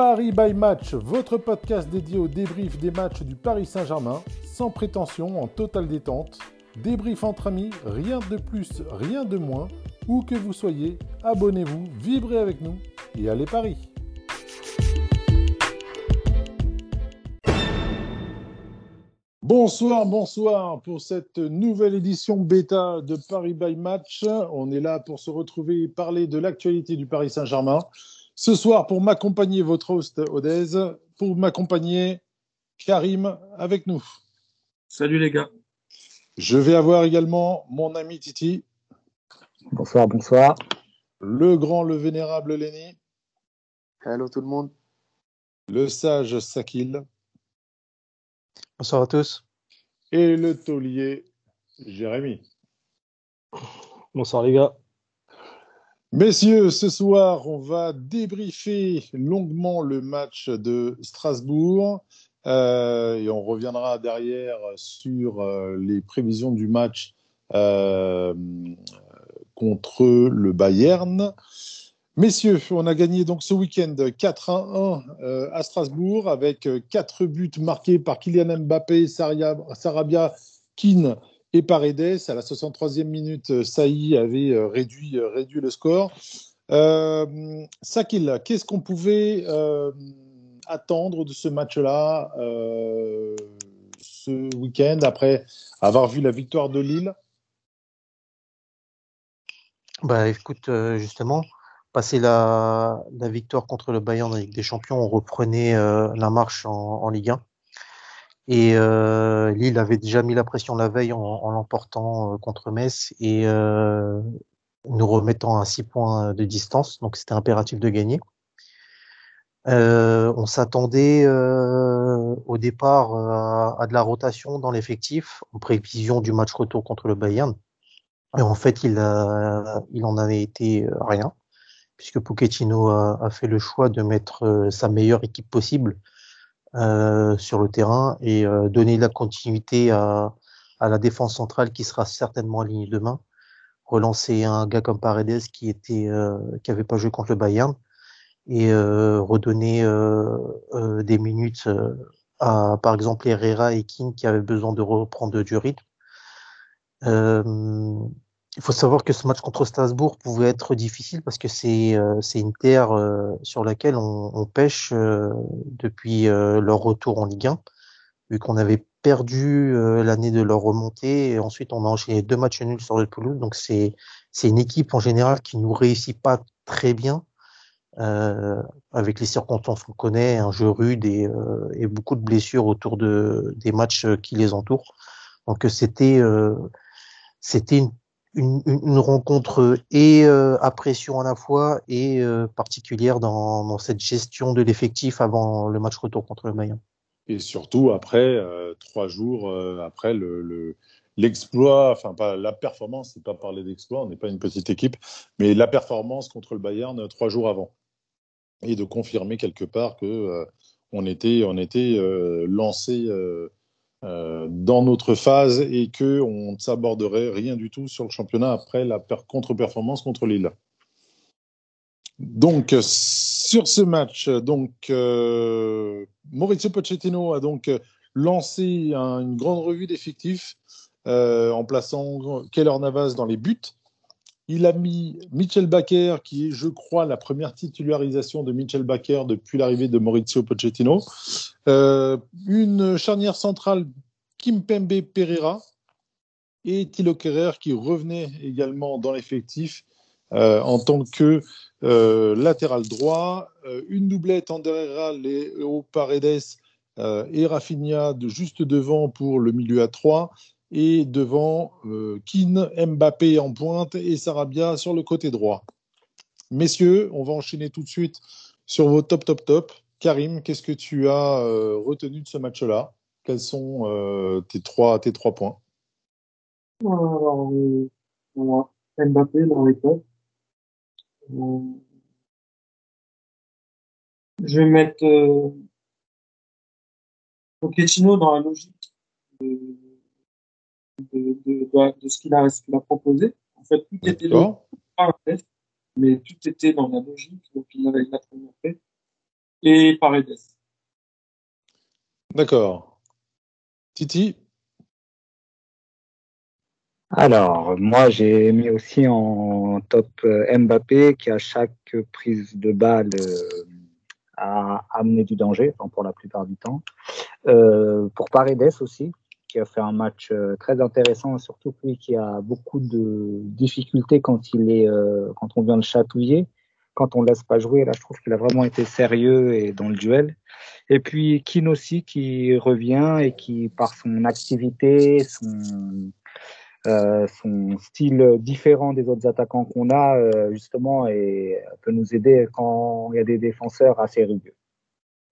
Paris by Match, votre podcast dédié au débrief des matchs du Paris Saint-Germain, sans prétention, en totale détente. Débrief entre amis, rien de plus, rien de moins. Où que vous soyez, abonnez-vous, vibrez avec nous et allez Paris Bonsoir, bonsoir pour cette nouvelle édition bêta de Paris by Match. On est là pour se retrouver et parler de l'actualité du Paris Saint-Germain. Ce soir, pour m'accompagner, votre host Odez, pour m'accompagner, Karim avec nous. Salut les gars. Je vais avoir également mon ami Titi. Bonsoir, bonsoir. Le grand, le vénérable Lenny. Hello tout le monde. Le sage Sakil. Bonsoir à tous. Et le taulier Jérémy. Bonsoir les gars. Messieurs, ce soir, on va débriefer longuement le match de Strasbourg euh, et on reviendra derrière sur euh, les prévisions du match euh, contre le Bayern. Messieurs, on a gagné donc ce week-end 4 1 à Strasbourg avec quatre buts marqués par Kylian Mbappé, Sarabia, Keane et Paredes. À la 63e minute, Saï avait réduit, réduit le score. Euh, Sakil, qu'est-ce qu'on pouvait euh, attendre de ce match-là euh, ce week-end après avoir vu la victoire de Lille? Bah écoute, justement, passer la, la, victoire contre le Bayern en Ligue des Champions, on reprenait euh, la marche en, Ligue 1. Et euh, Lille avait déjà mis la pression la veille en, l'emportant euh, contre Metz et euh, nous remettant à 6 points de distance. Donc c'était impératif de gagner. on s'attendait au départ à, de la rotation dans l'effectif en prévision du match retour contre le Bayern. Et en fait, il, a, il en avait été rien puisque Pochettino a, fait le choix de mettre sa meilleure équipe possible euh, sur le terrain et euh, donner la continuité à, à, la défense centrale qui sera certainement alignée demain. Relancer un gars comme Paredes qui était euh, qui avait pas joué contre le Bayern et euh, redonner des minutes à par exemple Herrera et King qui avaient besoin de reprendre du rythme. Il faut savoir que ce match contre Strasbourg pouvait être difficile parce que c'est euh, une terre euh, sur laquelle on, on pêche euh, depuis leur retour en Ligue 1, vu qu'on avait perdu l'année de leur remontée et ensuite on a enchaîné deux matchs nuls sur le pelouse. Donc c'est une équipe en général qui nous réussit pas très bien avec les circonstances qu'on connaît, un jeu rude et, et beaucoup de blessures autour de des matchs qui les entourent. Donc c'était c'était une une, rencontre et euh, à pression à la fois et euh, particulière dans, cette gestion de l'effectif avant le match retour contre le Bayern. Et surtout après euh, trois jours euh, après le, l'exploit, enfin pas la performance, c'est pas parler d'exploit, on n'est pas une petite équipe, mais la performance contre le Bayern trois jours avant et de confirmer quelque part que on était on était lancé euh, dans notre phase et que on ne s'aborderait rien du tout sur le championnat après la contre-performance contre Lille. Donc sur ce match, donc euh, Maurizio Pochettino a donc lancé un, une grande revue d'effectifs euh, en plaçant Keller Navas dans les buts. Il a mis Mitchell Baker, qui est, je crois, la première titularisation de Mitchell Baker depuis l'arrivée de Maurizio Pochettino. Euh, une charnière centrale, Kimpembe Pereira et Thilo Kerrer, qui revenait également dans l'effectif euh, en tant que euh, latéral droit. Une doublette Ander Herrera, Léo Paredes euh, et Rafinha de juste devant pour le milieu à 3 et devant euh, Keane, Mbappé en pointe et Sarabia sur le côté droit. Messieurs, on va enchaîner tout de suite sur vos top, top, top. Karim, qu'est-ce que tu as euh, retenu de ce match-là? Quels sont euh, tes, trois, tes trois points? Alors, euh, Mbappé dans les tops. Je vais mettre Pochettino dans la logique de, de, de, de ce qu'il a, qu a, proposé. En fait, tout était dans, pas un test, mais tout était dans la logique, donc il avait la première fait. et Paredes. D'accord. Titi? Alors, moi, j'ai mis aussi en top euh, Mbappé qui, à chaque prise de balle, euh, a amené du danger, enfin, pour la plupart du temps. Euh, pour Paredes aussi, qui a fait un match euh, très intéressant, surtout lui qui a beaucoup de difficultés quand, il est, euh, quand on vient le chatouiller. Quand on ne laisse pas jouer, là, je trouve qu'il a vraiment été sérieux et dans le duel. Et puis, Kin aussi qui revient et qui, par son activité, son, euh, son style différent des autres attaquants qu'on a, euh, justement, et peut nous aider quand il y a des défenseurs assez rugueux.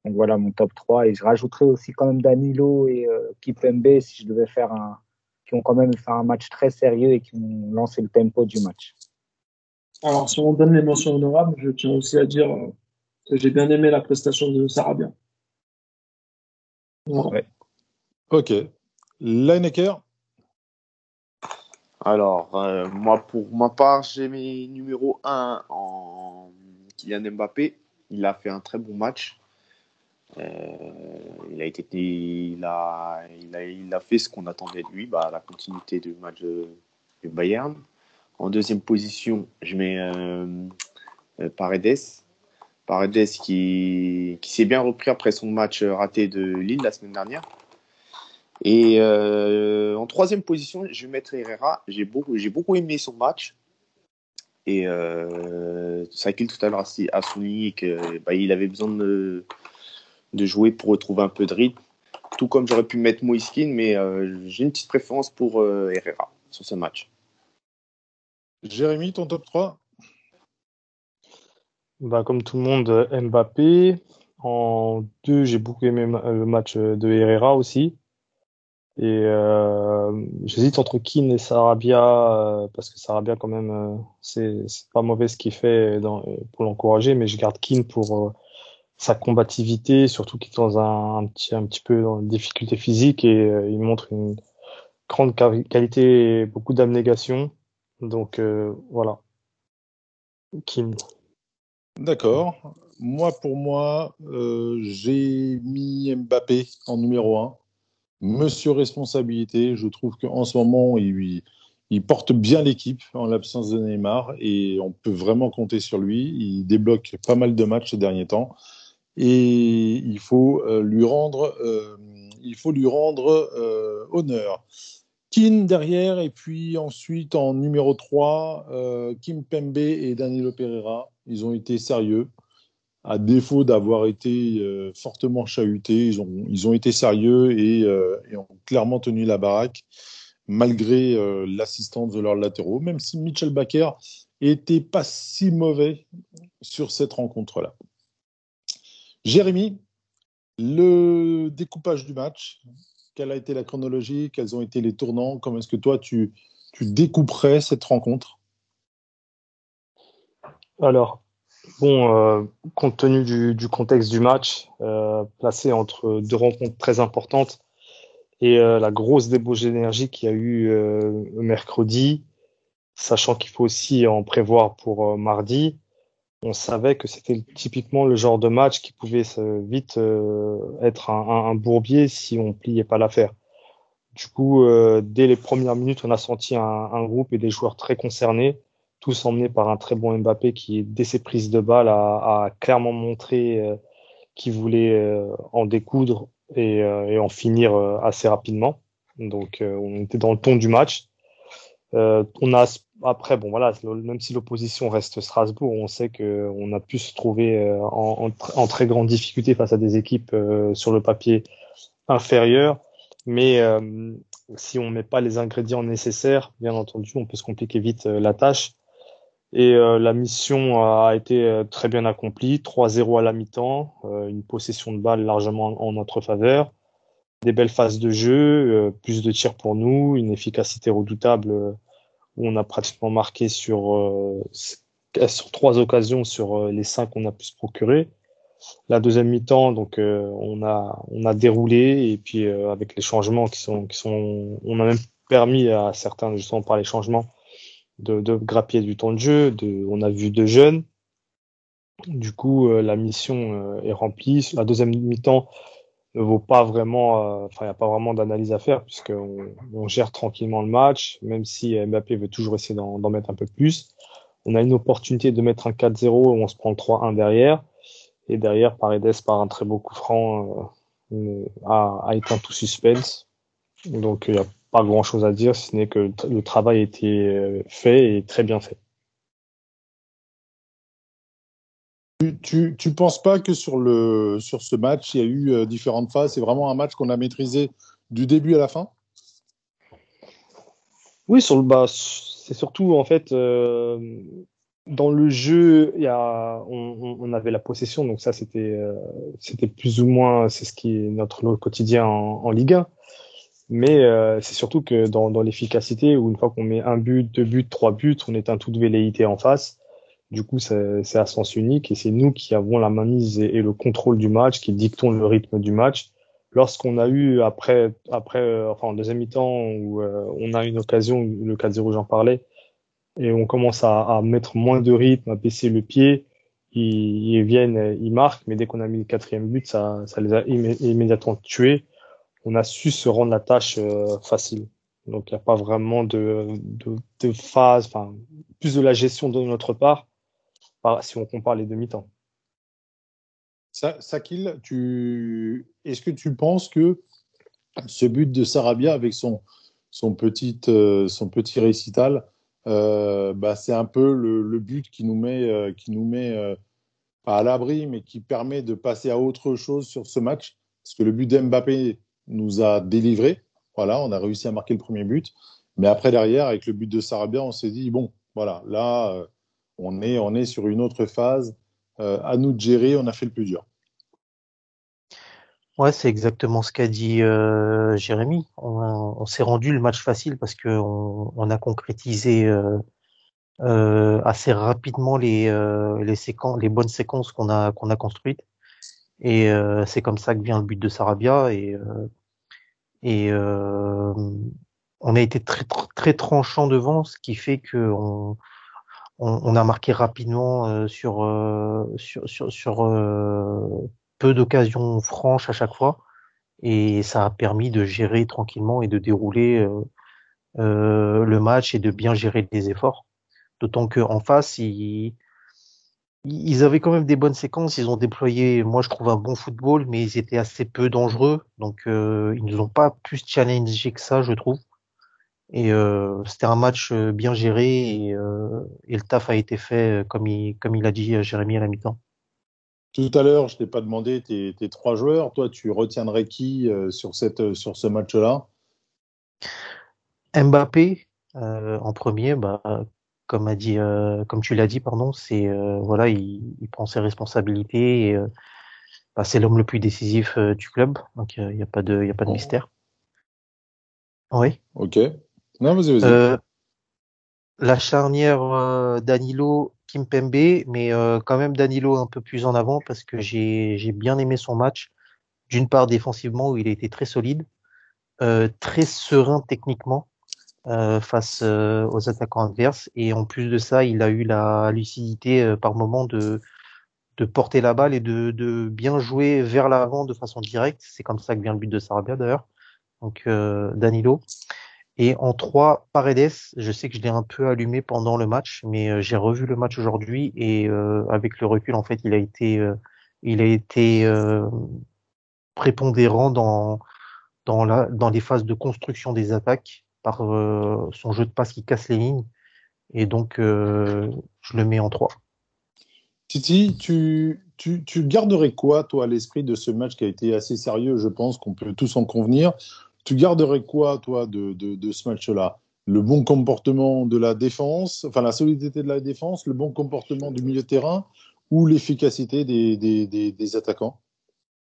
Donc voilà mon top 3. Et je rajouterai aussi quand même Danilo et euh, Kipembe si je devais faire un. qui ont quand même fait un match très sérieux et qui ont lancé le tempo du match. Alors, si on donne les mentions honorables, je tiens aussi à dire euh, que j'ai bien aimé la prestation de Sarabia. Voilà. Ouais. Ok. Lineker? Alors, euh, moi, pour ma part, j'ai mis numéro 1 en Kylian Mbappé. Il a fait un très bon match. Euh, il, a été, il, a, il, a, fait ce qu'on attendait de lui, bah, la continuité du match de Bayern. En deuxième position, je mets euh, euh, Paredes. Paredes qui, s'est bien repris après son match raté de Lille la semaine dernière. Et en troisième position, je vais mettre Herrera. J'ai beaucoup, j'ai beaucoup aimé son match. Et euh, Sakil tout à l'heure a souligné qu'il bah, avait besoin de, de jouer pour retrouver un peu de rythme. Tout comme j'aurais pu mettre Moiskin, mais euh, j'ai une petite préférence pour euh, Herrera sur ce match. Jérémy, ton top 3 bah, Comme tout le monde, Mbappé. En deux, j'ai beaucoup aimé le match de Herrera aussi. Et euh, j'hésite entre Keane et Sarabia euh, parce que Sarabia quand même euh, c'est c'est pas mauvais ce qu'il fait dans, pour l'encourager, mais je garde Keane pour euh, sa combativité, surtout qu'il est dans un, petit un petit peu dans une difficulté physique et euh, il montre une grande qualité et beaucoup d'abnégation. Donc voilà, Keane. D'accord. Moi pour moi, j'ai mis Mbappé en numéro 1 monsieur responsabilité. Je trouve qu'en ce moment, il, il porte bien l'équipe en l'absence de Neymar et on peut vraiment compter sur lui. Il débloque pas mal de matchs ces derniers temps et il faut euh, lui rendre, euh, il faut lui rendre euh, honneur. Kim derrière et puis ensuite en numéro 3, euh, Kim Pembe et Danilo Pereira. Ils ont été sérieux à défaut d'avoir été euh, fortement chahutés, ils ont, ils ont été sérieux et, euh, et, ont clairement tenu la baraque malgré euh, l'assistance de leurs latéraux, même si Mitchell Baker était pas si mauvais sur cette rencontre-là. Jérémy, le découpage du match, quelle a été la chronologie, quels ont été les tournants, comment est-ce que toi tu, découperais cette rencontre? Alors, Bon, euh, compte tenu du, contexte du match, euh, placé entre deux rencontres très importantes et euh, la grosse débauche d'énergie qu'il y a eu mercredi, sachant qu'il faut aussi en prévoir pour mardi, on savait que c'était typiquement le genre de match qui pouvait vite être un, un, bourbier si on pliait pas l'affaire. Du coup, dès les premières minutes, on a senti un, un groupe et des joueurs très concernés tous emmenés par un très bon Mbappé qui, dès ses prises de balle, a, a clairement montré euh, qu'il voulait euh, en découdre et, euh, et en finir euh, assez rapidement. Donc, euh, on était dans le ton du match. Euh, on a après, bon voilà, même si l'opposition reste Strasbourg, on sait que on a pu se trouver en, en, très grande difficulté face à des équipes sur le papier inférieures. Mais si on met pas les ingrédients nécessaires, bien entendu, on peut se compliquer vite la tâche. Et euh, la mission a été euh, très bien accomplie. 3-0 à la mi-temps, euh, une possession de balle largement en, notre faveur, des belles phases de jeu, euh, plus de tirs pour nous, une efficacité redoutable euh, on a pratiquement marqué sur, sur trois occasions sur les cinq qu'on a pu se procurer. La deuxième mi-temps, donc on a on a déroulé et puis avec les changements qui sont qui sont, on a même permis à certains justement par les changements de, de grappiller du temps de jeu. On a vu deux jeunes. Du coup, la mission est remplie. La deuxième mi-temps ne vaut pas vraiment, enfin, il n'y a pas vraiment d'analyse à faire puisqu'on on gère tranquillement le match, même si Mbappé veut toujours essayer d'en mettre un peu plus. On a une opportunité de mettre un 4-0 on se prend le 3-1 derrière. Et derrière, Paredes, par un très beau coup franc, euh, a, a éteint tout suspense. Donc, il n'y a pas grand chose à dire, ce n'est que le travail a été euh, fait et très bien fait. Tu, tu, penses pas que sur, le, sur ce match, il y a eu euh, différentes phases? C'est vraiment un match qu'on a maîtrisé du début à la fin? Oui, sur le bas, c'est surtout en fait dans le jeu, y a, on, avait la possession, donc ça c'était euh, c'était plus ou moins c'est ce qui est notre lot quotidien en, en Ligue 1. Mais euh, c'est surtout que dans, dans l'efficacité, où une fois qu'on met un but, deux buts, trois buts, on éteint toute velléité en face. Du coup, c'est à sens unique et c'est nous qui avons la mainmise et, et, le contrôle du match, qui dictons le rythme du match. Lorsqu'on a eu après après euh, enfin en deuxième mi-temps où on a une occasion, le 4-0 j'en parlais, et on commence à, à, mettre moins de rythme, à baisser le pied, ils, ils viennent, ils marquent, mais dès qu'on a mis le quatrième but, ça, ça les a immédiatement tués. On a su se rendre la tâche euh, facile. Donc il n'y a pas vraiment de, de, de phase, enfin plus de la gestion de notre part, si on compare les demi-temps. Sakil, est-ce que tu penses que ce but de Sarabia avec son, euh, petit récital, euh, bah, c'est un peu le, but qui nous met, qui nous met euh, pas à l'abri, mais qui permet de passer à autre chose sur ce match? Parce que le but d'Mbappé nous a délivré. Voilà, on a réussi à marquer le premier but. Mais après, derrière, avec le but de Sarabia, on s'est dit, bon, voilà, là, on, est, on est sur une autre phase. à nous de gérer, on a fait le plus dur. Ouais, c'est exactement ce qu'a dit euh, Jérémy. On, s'est rendu le match facile parce que on, a concrétisé euh, euh, assez rapidement les euh, les les bonnes séquences qu'on a qu'on a construites. Et euh, c'est comme ça que vient le but de Sarabia et euh, et on a été très très tranchant devant, ce qui fait que on a marqué rapidement sur, sur sur sur peu d'occasions franches à chaque fois et ça a permis de gérer tranquillement et de dérouler euh, euh, le match et de bien gérer les efforts. D'autant qu'en face, ils, avaient quand même des bonnes séquences. Ils ont déployé, moi je trouve un bon football, mais ils étaient assez peu dangereux. Donc euh, ils nous ont pas plus challengé que ça, je trouve. Et euh, c'était un match euh, bien géré et, euh, et, le taf a été fait comme il, comme il a dit Jérémy à la mi-temps. Tout à l'heure, je t'ai pas demandé tes, tes, trois joueurs. Toi, tu retiendrais qui euh, sur, cette, sur ce match-là? Mbappé euh, en premier, bah, comme a dit, euh, comme tu l'as dit, pardon, c'est euh, voilà, il, il, prend ses responsabilités. Et, euh, bah, c'est l'homme le plus décisif euh, du club, donc il n'y a pas de, il a pas de mystère. Oui. Ok. Vas-y. la charnière Danilo Kimpembe, mais euh, quand même Danilo un peu plus en avant parce que j'ai bien aimé son match. D'une part défensivement où il été très solide, euh, très serein techniquement euh, face euh, aux attaquants adverses et en plus de ça, il a eu la lucidité euh, par moment de porter la balle et de, de bien jouer vers l'avant de façon directe. C'est comme ça que vient le but de Sarabia d'ailleurs. Donc euh, Danilo. Et en trois, Paredes, je sais que je l'ai un peu allumé pendant le match, mais euh, j'ai revu le match aujourd'hui et euh, avec le recul, en fait, il a été, euh, prépondérant dans les phases de construction des attaques par son jeu de passe qui casse les lignes. Et donc, je le mets en trois. Titi, tu, tu, tu garderais quoi, toi, à l'esprit de ce match qui a été assez sérieux, je pense qu'on peut tous en convenir tu garderais quoi, toi, de, de, ce match-là? Le bon comportement de la défense, enfin la solidité de la défense, le bon comportement du milieu de terrain ou l'efficacité des, des, des, des, attaquants?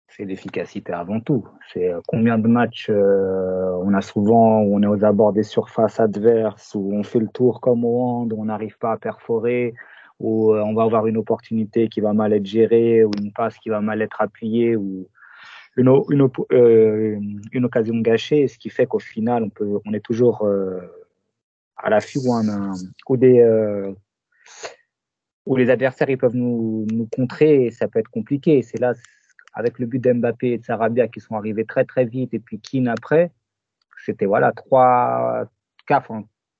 C'est l'efficacité avant tout. C'est euh, combien de matchs euh, on a souvent où on est aux abords des surfaces adverses, où on fait le tour comme au hand, où on n'arrive pas à perforer, où euh, on va avoir une opportunité qui va mal être gérée, ou une passe qui va mal être appuyée, ou une, une, euh, une occasion gâchée, ce qui fait qu'au final, on, peut, on est toujours euh, à l'affût ou, ou des, euh, où les adversaires ils peuvent nous, nous contrer et ça peut être compliqué. C'est là, avec le but d'Mbappé et de Sarabia qui sont arrivés très très vite et puis Keane après, c'était voilà trois, quatre,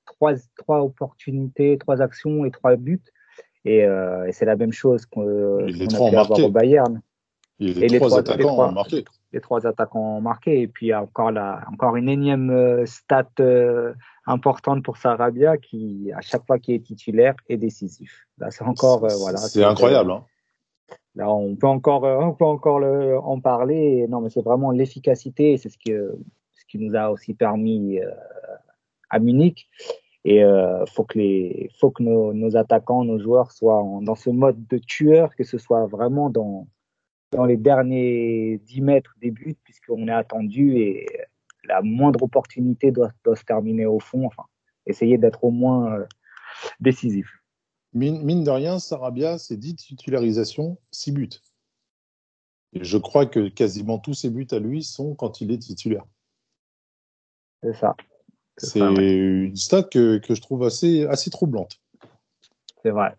trois, trois opportunités, trois actions et trois buts. Et, euh, et c'est la même chose qu'on qu a pu avoir au Bayern. Et les, Et les trois trois- attaquants les trois- ont marqué. Les trois attaquants ont marqué. Et puis il y a encore, la, encore une énième euh, stat euh, importante pour Sarabia qui, à chaque fois qu'il est titulaire, est décisif. Là, c'est encore, euh, voilà. C'est incroyable. Hein. Là, on peut encore, euh, on peut encore le, en parler. Et non, mais c'est vraiment l'efficacité. C'est ce que, ce qui nous a aussi permis à Munich. Et euh, faut que les, faut que nos, nos attaquants, nos joueurs soient en- dans ce mode de tueur, que ce soit vraiment dans, dans les derniers 10 mètres des buts, puisqu'on est attendu et la moindre opportunité doit, doit se terminer au fond. Enfin, essayer d'être au moins euh, décisif. Mine, mine de rien, Sarabia, c'est 10 titularisations, 6 buts. Et je crois que quasiment tous ses buts à lui sont quand il est titulaire. C'est ça. C'est ouais. une stat que, que je trouve assez, assez troublante. C'est vrai.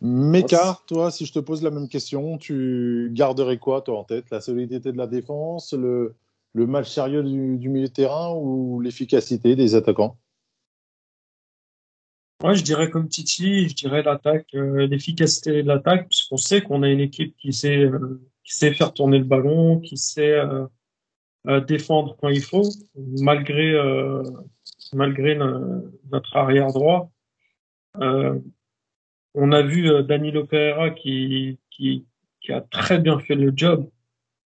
Meka, toi, si je te pose la même question, tu garderais quoi, toi, en tête? La solidité de la défense, le, le match sérieux du, du milieu de terrain ou l'efficacité des attaquants? Moi, je dirais comme Titi, je dirais l'attaque, euh, l'efficacité de l'attaque, puisqu'on sait qu'on a une équipe qui sait, euh, qui sait faire tourner le ballon, qui sait euh, euh, défendre quand il faut, malgré euh, malgré no- notre arrière droit. On a vu euh, Danilo Pereira qui, qui qui a très bien fait le job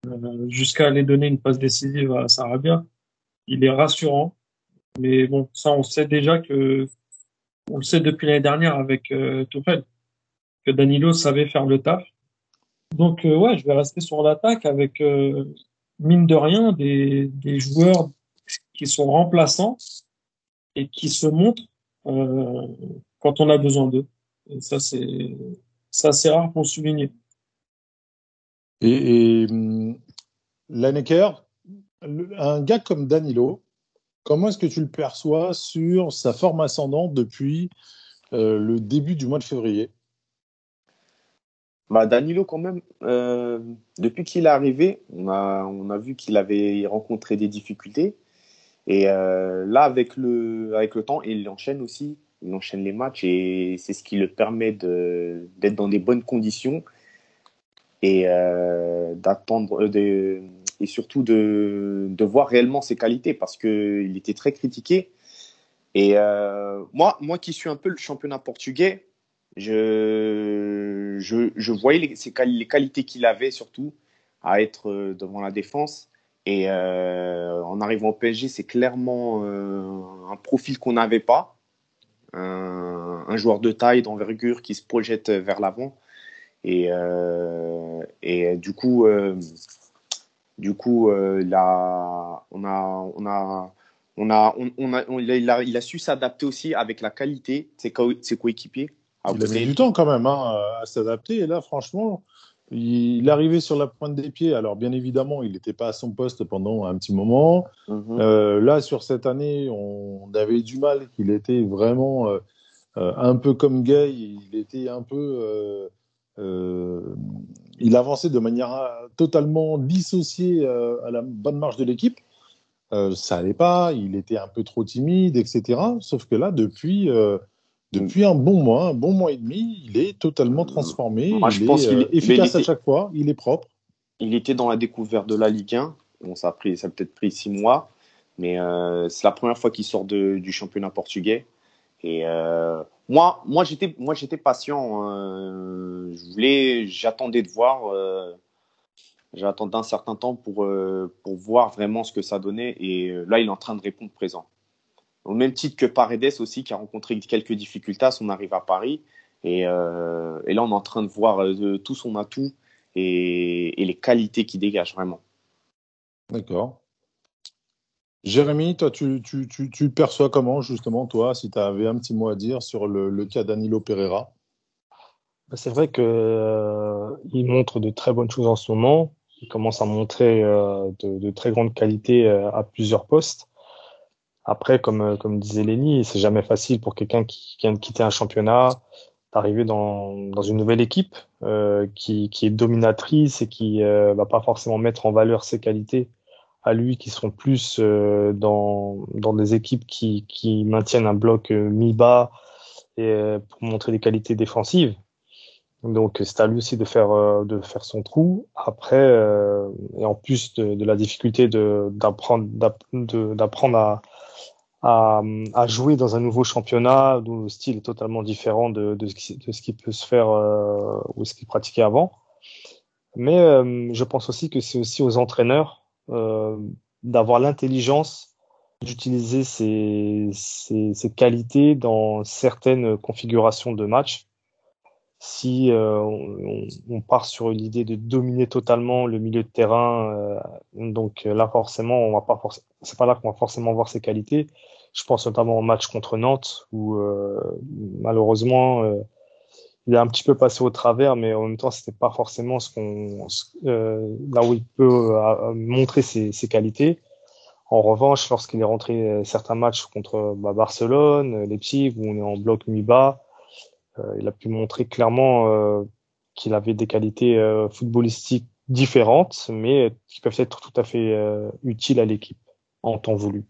euh, jusqu'à aller donner une passe décisive à Sarabia. Il est rassurant, mais bon, ça on sait déjà que on le sait depuis l'année dernière avec euh, Tourelle, que Danilo savait faire le taf. Donc euh, ouais, je vais rester sur l'attaque avec euh, mine de rien des, des joueurs qui sont remplaçants et qui se montrent euh, quand on a besoin d'eux. Et ça c'est assez rare pour souligner. Et, et Lineker, un gars comme Danilo, comment est-ce que tu le perçois sur sa forme ascendante depuis euh, le début du mois de février? Bah, Danilo, quand même, euh, depuis qu'il est arrivé, on a, on a vu qu'il avait rencontré des difficultés. Et euh, là, avec le, avec le temps, il enchaîne aussi. Il enchaîne les matchs et c'est ce qui le permet de, d'être dans des bonnes conditions et euh, d'attendre, euh, de, et surtout de, de voir réellement ses qualités parce qu'il était très critiqué. Et euh, moi, moi qui suis un peu le championnat portugais, je, je, je voyais les, les qualités qu'il avait surtout à être devant la défense. Et en arrivant au PSG, c'est clairement un profil qu'on n'avait pas. Un, joueur de taille, d'envergure qui se projette vers l'avant. Et, euh, et du coup, euh, du coup euh, là, on a, on a, on a, on, a, il, a, su s'adapter aussi avec la qualité de ses, co- ses coéquipiers. Il a mis du temps quand même hein, à s'adapter. Et là, franchement, il arrivait sur la pointe des pieds. Alors, bien évidemment, il n'était pas à son poste pendant un petit moment. Mhm. Euh, là, sur cette année, on avait du mal qu'il était vraiment euh, euh, un peu comme Gay. Il était un peu. euh, il avançait de manière totalement dissociée à la bonne marche de l'équipe. Ça allait pas. Il était un peu trop timide, etc. Sauf que là, depuis. Euh, depuis un bon mois, un bon mois et demi, il est totalement transformé. Moi, il je pense est qu'il euh, est- mais efficace à chaque fois. Il est propre. il était dans la découverte de la Ligue 1. Bon, ça a, pris, ça a peut-être pris six mois, mais euh, c'est la première fois qu'il sort de- du championnat portugais. Et euh, moi, moi j'étais, moi j'étais patient. euh, je voulais, j'attendais de voir. Euh, j'attendais un certain temps pour euh, pour voir vraiment ce que ça donnait. Et euh, là, il est en train de répondre présent. Au même titre que Paredes aussi, qui a rencontré quelques difficultés à son arrivée à Paris. Et, euh, et là, on est en train de voir euh, tout son atout et, et les qualités qu'il dégage vraiment. D'accord. Jérémy, toi, tu, tu, tu, tu perçois comment, justement, toi, si tu avais un petit mot à dire sur le, le cas Danilo Pereira? Bah, C'est vrai que euh, montre de très bonnes choses en ce moment. Il commence à montrer euh, de, de très grandes qualités euh, à plusieurs postes. Après, comme, euh, comme disait Lenny, c'est jamais facile pour quelqu'un qui, vient de quitter un championnat d'arriver dans, dans une nouvelle équipe euh, qui, qui est dominatrice et qui euh, va pas forcément mettre en valeur ses qualités à lui, qui sont plus euh, dans, dans des équipes qui, qui maintiennent un bloc euh, mi-bas et euh, pour montrer des qualités défensives. Donc c'est à lui aussi de faire de faire son trou. Après et en plus de, de la difficulté d'apprendre d'apprendre à à, à, jouer dans un nouveau championnat où le style est totalement différent de, de, ce, qui, de ce qui peut se faire euh, ou ce qu'il pratiquait avant. Mais euh, je pense aussi que c'est aussi aux entraîneurs euh, d'avoir l'intelligence d'utiliser ces, ces, ces, qualités dans certaines configurations de match. Si euh, on, on, part sur l'idée de dominer totalement le milieu de terrain, euh, donc là forcément on va pas forcément, c'est pas là qu'on va forcément voir ses qualités. Je pense notamment au match contre Nantes où euh, malheureusement euh, il est un petit peu passé au travers, mais en même temps c'était pas forcément ce qu'on euh, là où il peut euh, montrer ses, ses, qualités. En revanche, lorsqu'il est rentré euh, certains matchs contre bah, Barcelone, Leipzig où on est en bloc mi-bas, il a pu montrer clairement qu'il avait des qualités footballistiques différentes, mais qui peuvent être tout à fait utiles à l'équipe en temps voulu.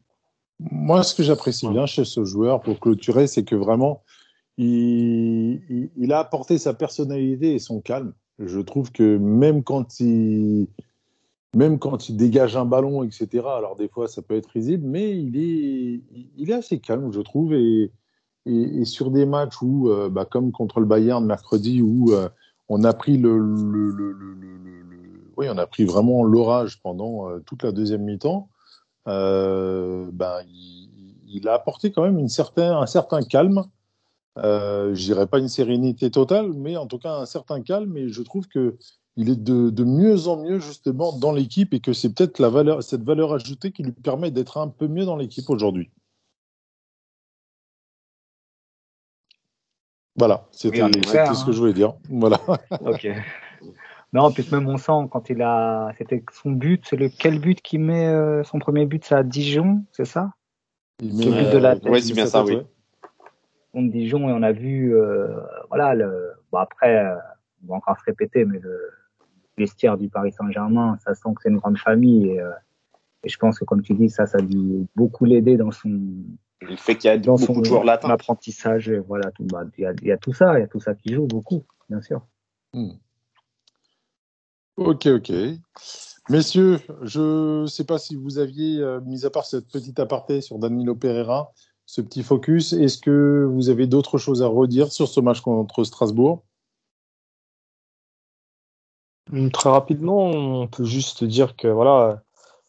Moi, ce que j'apprécie bien chez ce joueur, pour clôturer, c'est que vraiment, il, il, il, a apporté sa personnalité et son calme. Je trouve que même quand il, même quand il dégage un ballon, etc., alors des fois, ça peut être risible, mais il est, il est assez calme, je trouve. Et, et, sur des matchs où, euh, bah, comme contre le Bayern mercredi, où euh, on a pris le, oui, on a pris vraiment l'orage pendant euh, toute la deuxième mi-temps ben, il, a apporté quand même certain, un certain calme. Je dirais pas une sérénité totale, mais en tout cas un certain calme. Et je trouve que il est de, de mieux en mieux justement dans l'équipe et que c'est peut-être la valeur, cette valeur ajoutée qui lui permet d'être un peu mieux dans l'équipe aujourd'hui. Voilà, c'était oui, ce hein. que je voulais dire. Voilà. ok. Non, en plus même on sent quand il a, c'était son but, c'est le quel but qu'il met euh, son premier but, c'est à Dijon, c'est ça? Il met, le but de la tête. Oui, c'est bien ça, oui. Contre Dijon et on a vu, euh, voilà, le, bon après, euh, on va encore se répéter, mais le vestiaire du Paris Saint-Germain, ça sent que c'est une grande famille et, euh, et, je pense que comme tu dis, ça, ça a dû beaucoup l'aider dans son. Le fait qu'il y a dans beaucoup son, de joueurs latins. Apprentissage, voilà, tout, bah, il y, a, il y a tout ça, il y a tout ça qui joue beaucoup, bien sûr. Hmm. Ok, ok. Messieurs, je ne sais pas si vous aviez, euh, mis à part cette petite aparté sur Danilo Pereira, ce petit focus, est-ce que vous avez d'autres choses à redire sur ce match contre Strasbourg? Hum, Très rapidement, on peut juste dire que voilà,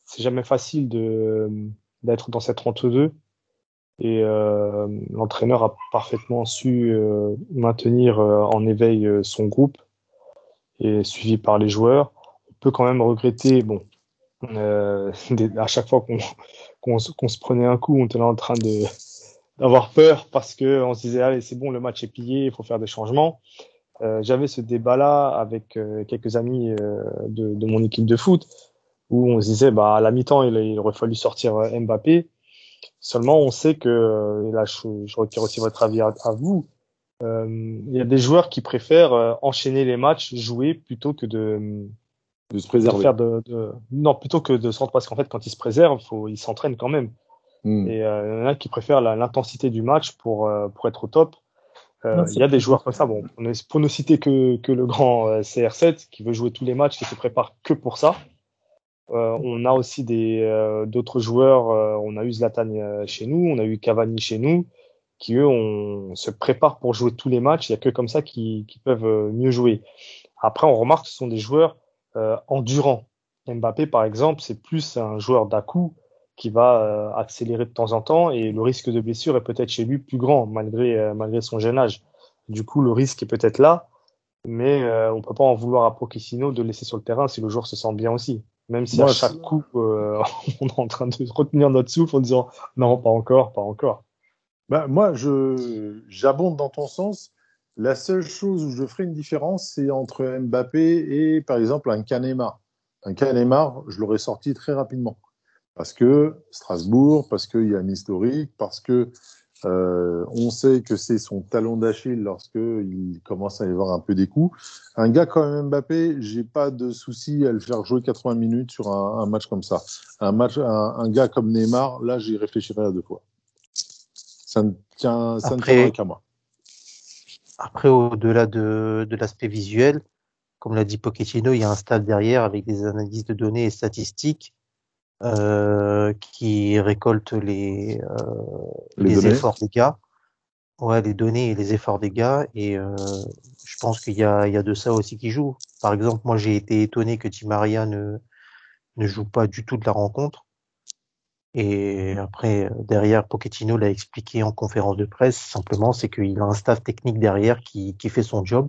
c'est jamais facile de d'être dans cette 32 et euh, l'entraîneur a parfaitement su euh, maintenir euh, en éveil son groupe et suivi par les joueurs. On peut quand même regretter, bon, à chaque fois qu'on qu qu se prenait un coup, on était en train d'avoir peur parce que on se disait allez c'est bon le match est plié, il faut faire des changements. J'avais ce débat-là avec quelques amis de, mon équipe de foot où on se disait bah à la mi-temps il, aurait fallu sortir Mbappé. Seulement on sait que et là je, je retire aussi votre avis à, à vous euh, il y a des joueurs qui préfèrent euh, enchaîner les matchs, jouer plutôt que de de se préserver. De faire de, de, non, plutôt que de se parce qu'en fait, quand ils se préservent, faut, ils s'entraînent quand même. Mm. Et euh, il y en a qui préfèrent l'intensité du match pour, euh, pour être au top. Euh, il y a des joueurs comme ça. Bon, pour ne citer que, que le grand euh, CR7 qui veut jouer tous les matchs, qui se prépare que pour ça. Euh, on a aussi des d'autres joueurs. on a eu Zlatan chez nous, on a eu Cavani chez nous qui eux on se prépare pour jouer tous les matchs. Il y a que comme ça qui, qui peuvent euh, mieux jouer. Après, on remarque que ce sont des joueurs euh, endurants. Mbappé, par exemple, c'est plus un joueur d'à coup qui va euh, accélérer de temps en temps et le risque de blessure est peut-être chez lui plus grand malgré euh, son jeune âge. Du coup, le risque est peut-être là, mais euh, on peut pas en vouloir à Pochettino de laisser sur le terrain si le joueur se sent bien aussi. Même si Moi, à chaque coup, euh, on est en train de retenir notre souffle en disant non, pas encore, pas encore. Bah, moi, je, j'abonde dans ton sens. La seule chose où je ferai une différence, c'est entre Mbappé et, par exemple, un Canemar. Un Canemar, je l'aurais sorti très rapidement. Parce que Strasbourg, parce qu'il y a un historique, parce que Euh, on sait que c'est son talon d'Achille lorsque il commence à y avoir un peu des coups. Un gars comme Mbappé, j'ai pas de souci à le faire jouer 80 minutes sur un, un match comme ça. Un match, un, un, gars comme Neymar, là, j'y réfléchirai à deux fois. Ça ne tient, ça Après- ne qu'à moi. Après, au-delà de, de l'aspect visuel, comme l'a dit Pochettino, il y a un stade derrière avec des analyses de données et statistiques euh, qui récoltent les, euh, Les les, efforts des gars. Ouais, les données et les efforts des gars. Et euh, je pense qu'il y a, il y a de ça aussi qui joue. Par exemple, moi, j'ai été étonné que Di Maria ne, ne joue pas du tout de la rencontre. Et après, derrière, Pochettino l'a expliqué en conférence de presse, simplement, c'est qu'il a un staff technique derrière qui, qui fait son job.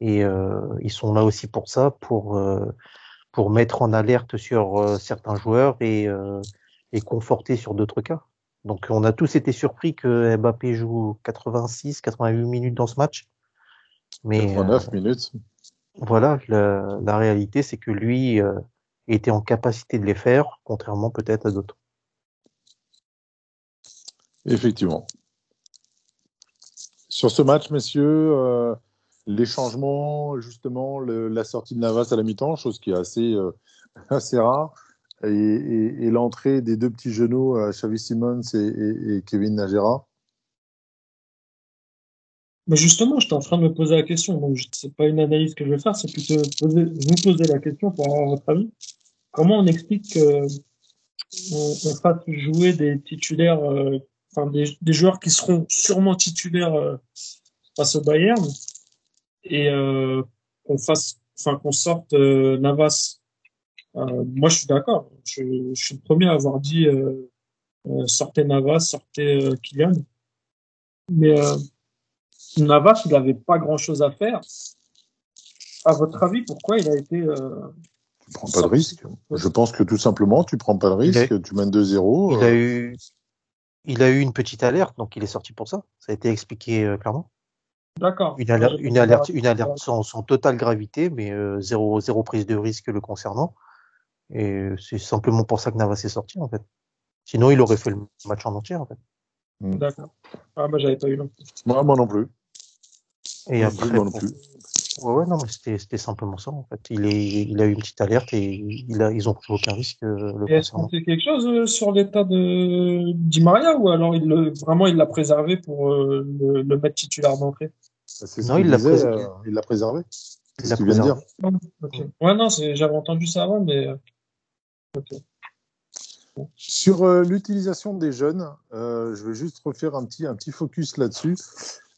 Et euh, ils sont là aussi pour ça, pour, euh, pour mettre en alerte sur euh, certains joueurs et, euh, et conforter sur d'autres cas. Donc on a tous été surpris que Mbappé joue 86, 88 minutes dans ce match. Mais euh, 89 minutes. voilà, la, la réalité, c'est que lui euh, était en capacité de les faire, contrairement peut-être à d'autres. Effectivement. Sur ce match, messieurs, euh, les changements, justement, la sortie de Navas à la mi-temps, chose qui est assez, euh, assez rare, et, l'entrée des deux petits genoux, euh, Xavi Simons et, Kevin Najera. Mais justement, j'étais en train de me poser la question, donc c'est pas une analyse que je vais faire, c'est plutôt vous poser la question pour avoir votre avis. Comment on explique que on, on fasse jouer des titulaires, euh, enfin des, des joueurs qui seront sûrement titulaires euh, face au Bayern et euh, qu'on fasse, enfin qu'on sorte euh, Navas. Euh, moi, je suis d'accord. Je, je suis le premier à avoir dit euh, euh, sortez Navas, sortez euh, Kylian. Mais euh, Navas, il n'avait pas grand-chose à faire. À votre avis, pourquoi il a été euh, Tu prends pas de risque. Je pense que tout simplement, tu prends pas de a- risque, tu mènes 2-0. Il a euh, eu, il a eu une petite alerte, donc il est sorti pour ça. Ça a été expliqué euh, clairement. D'accord Une alerte, une alerte, une alerte sans, sans totale gravité, mais euh, zéro, zéro prise de risque le concernant. Et c'est simplement pour ça que Navas est sorti en fait. Sinon, il aurait fait le match en entier en fait. D'accord. Ah, bah, j'avais pas eu non plus. Moi, moi non plus. Et Moi après, non bon, plus. ouais, ouais, non, mais c'était, simplement ça en fait. Il est, il a eu une petite alerte et il a, ils ont pris aucun risque euh, le est-ce qu'on concernant. fait quelque chose euh, sur l'état de Di Maria ou alors il le, vraiment il l'a préservé pour euh, le, le mettre titulaire d'entrée? C'est ce Non, il l'a euh, il l'a préservé. Il C'est l'a ce de dire. Ouais, non, j'avais entendu ça avant, mais euh. Sur euh, l'utilisation des jeunes, euh, je vais juste refaire un petit, un petit focus là-dessus.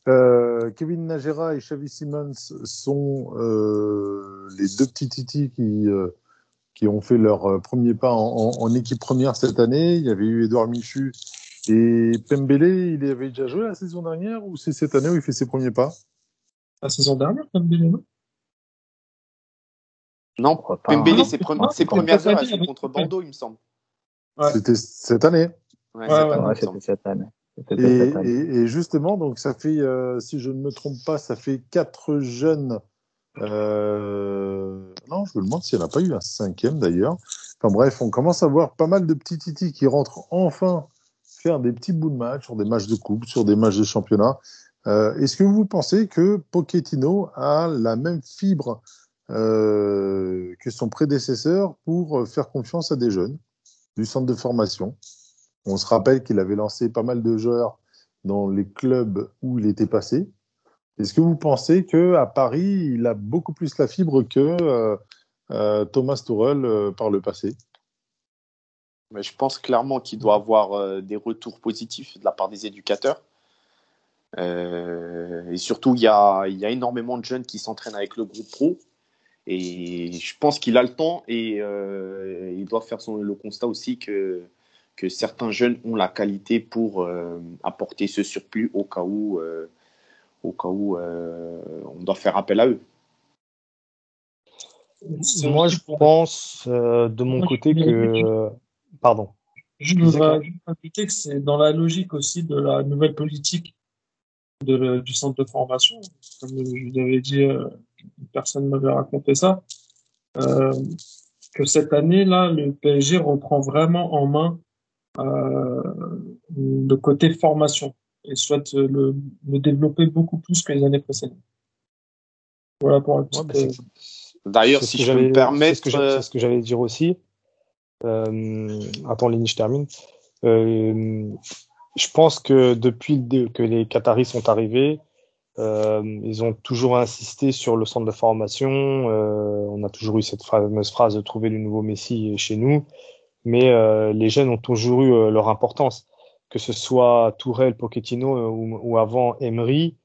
Euh, Kevin Najera et Xavi Simons sont euh, les deux petits titis qui, euh, qui ont fait leur premier pas en, en- en équipe première cette année. Il y avait eu Edouard Michu et Pembele. Il avait déjà joué la saison dernière ou c'est cette année où il fait ses premiers pas? La saison dernière, Billy, non Non, pas, Pembele, ses, premières heures, elles sont contre. Bordeaux, il me semble. Ouais. C'était cette année. Ouais, c'était cette année. Et justement, donc ça fait, euh, si je ne me trompe pas, ça fait quatre jeunes. euh, non, je me demande s'il n'y en a pas eu un cinquième d'ailleurs. Enfin bref, on commence à voir pas mal de petits titis qui rentrent enfin faire des petits bouts de match sur des matchs de coupe, sur des matchs de championnat. Euh, Est-ce que vous pensez que Pochettino a la même fibre euh, que son prédécesseur pour faire confiance à des jeunes du centre de formation? On se rappelle qu'il avait lancé pas mal de joueurs dans les clubs où il était passé. Est-ce que vous pensez que à Paris, il a beaucoup plus la fibre que euh, euh, Thomas euh, par le passé? Mais je pense clairement qu'il doit avoir euh, des retours positifs de la part des éducateurs. Euh, et surtout, il y a, il y a énormément de jeunes qui s'entraînent avec le groupe pro. Et je pense qu'il a le temps et euh, il doit faire son, le constat aussi que, que certains jeunes ont la qualité pour euh, apporter ce surplus au cas où, euh, au cas où euh, on doit faire appel à eux. Moi, je pense euh, de mon Moi, côté que. Pardon. Je voudrais juste ajouter que c'est dans la logique aussi de la nouvelle politique de le- du centre de formation. Comme je vous avais dit, euh, personne ne m'avait raconté ça. Euh, que cette année-là, le PSG reprend vraiment en main euh, le côté formation. et souhaite le, le développer beaucoup plus que les années précédentes. Voilà pour la Ouais, petite. bah, D'ailleurs, si je peux me C'est ce permettre, que j'a- c'est ce que j'allais dire aussi. Euh, attends, Lenny, je termine. Euh, je pense que depuis que les Qataris sont arrivés, euh, ils ont toujours insisté sur le centre de formation. Euh, on a toujours eu cette fameuse phrase de trouver le nouveau Messi chez nous. Mais euh, les jeunes ont toujours eu leur importance, que ce soit Tourelle, Pochettino ou, ou avant Emery,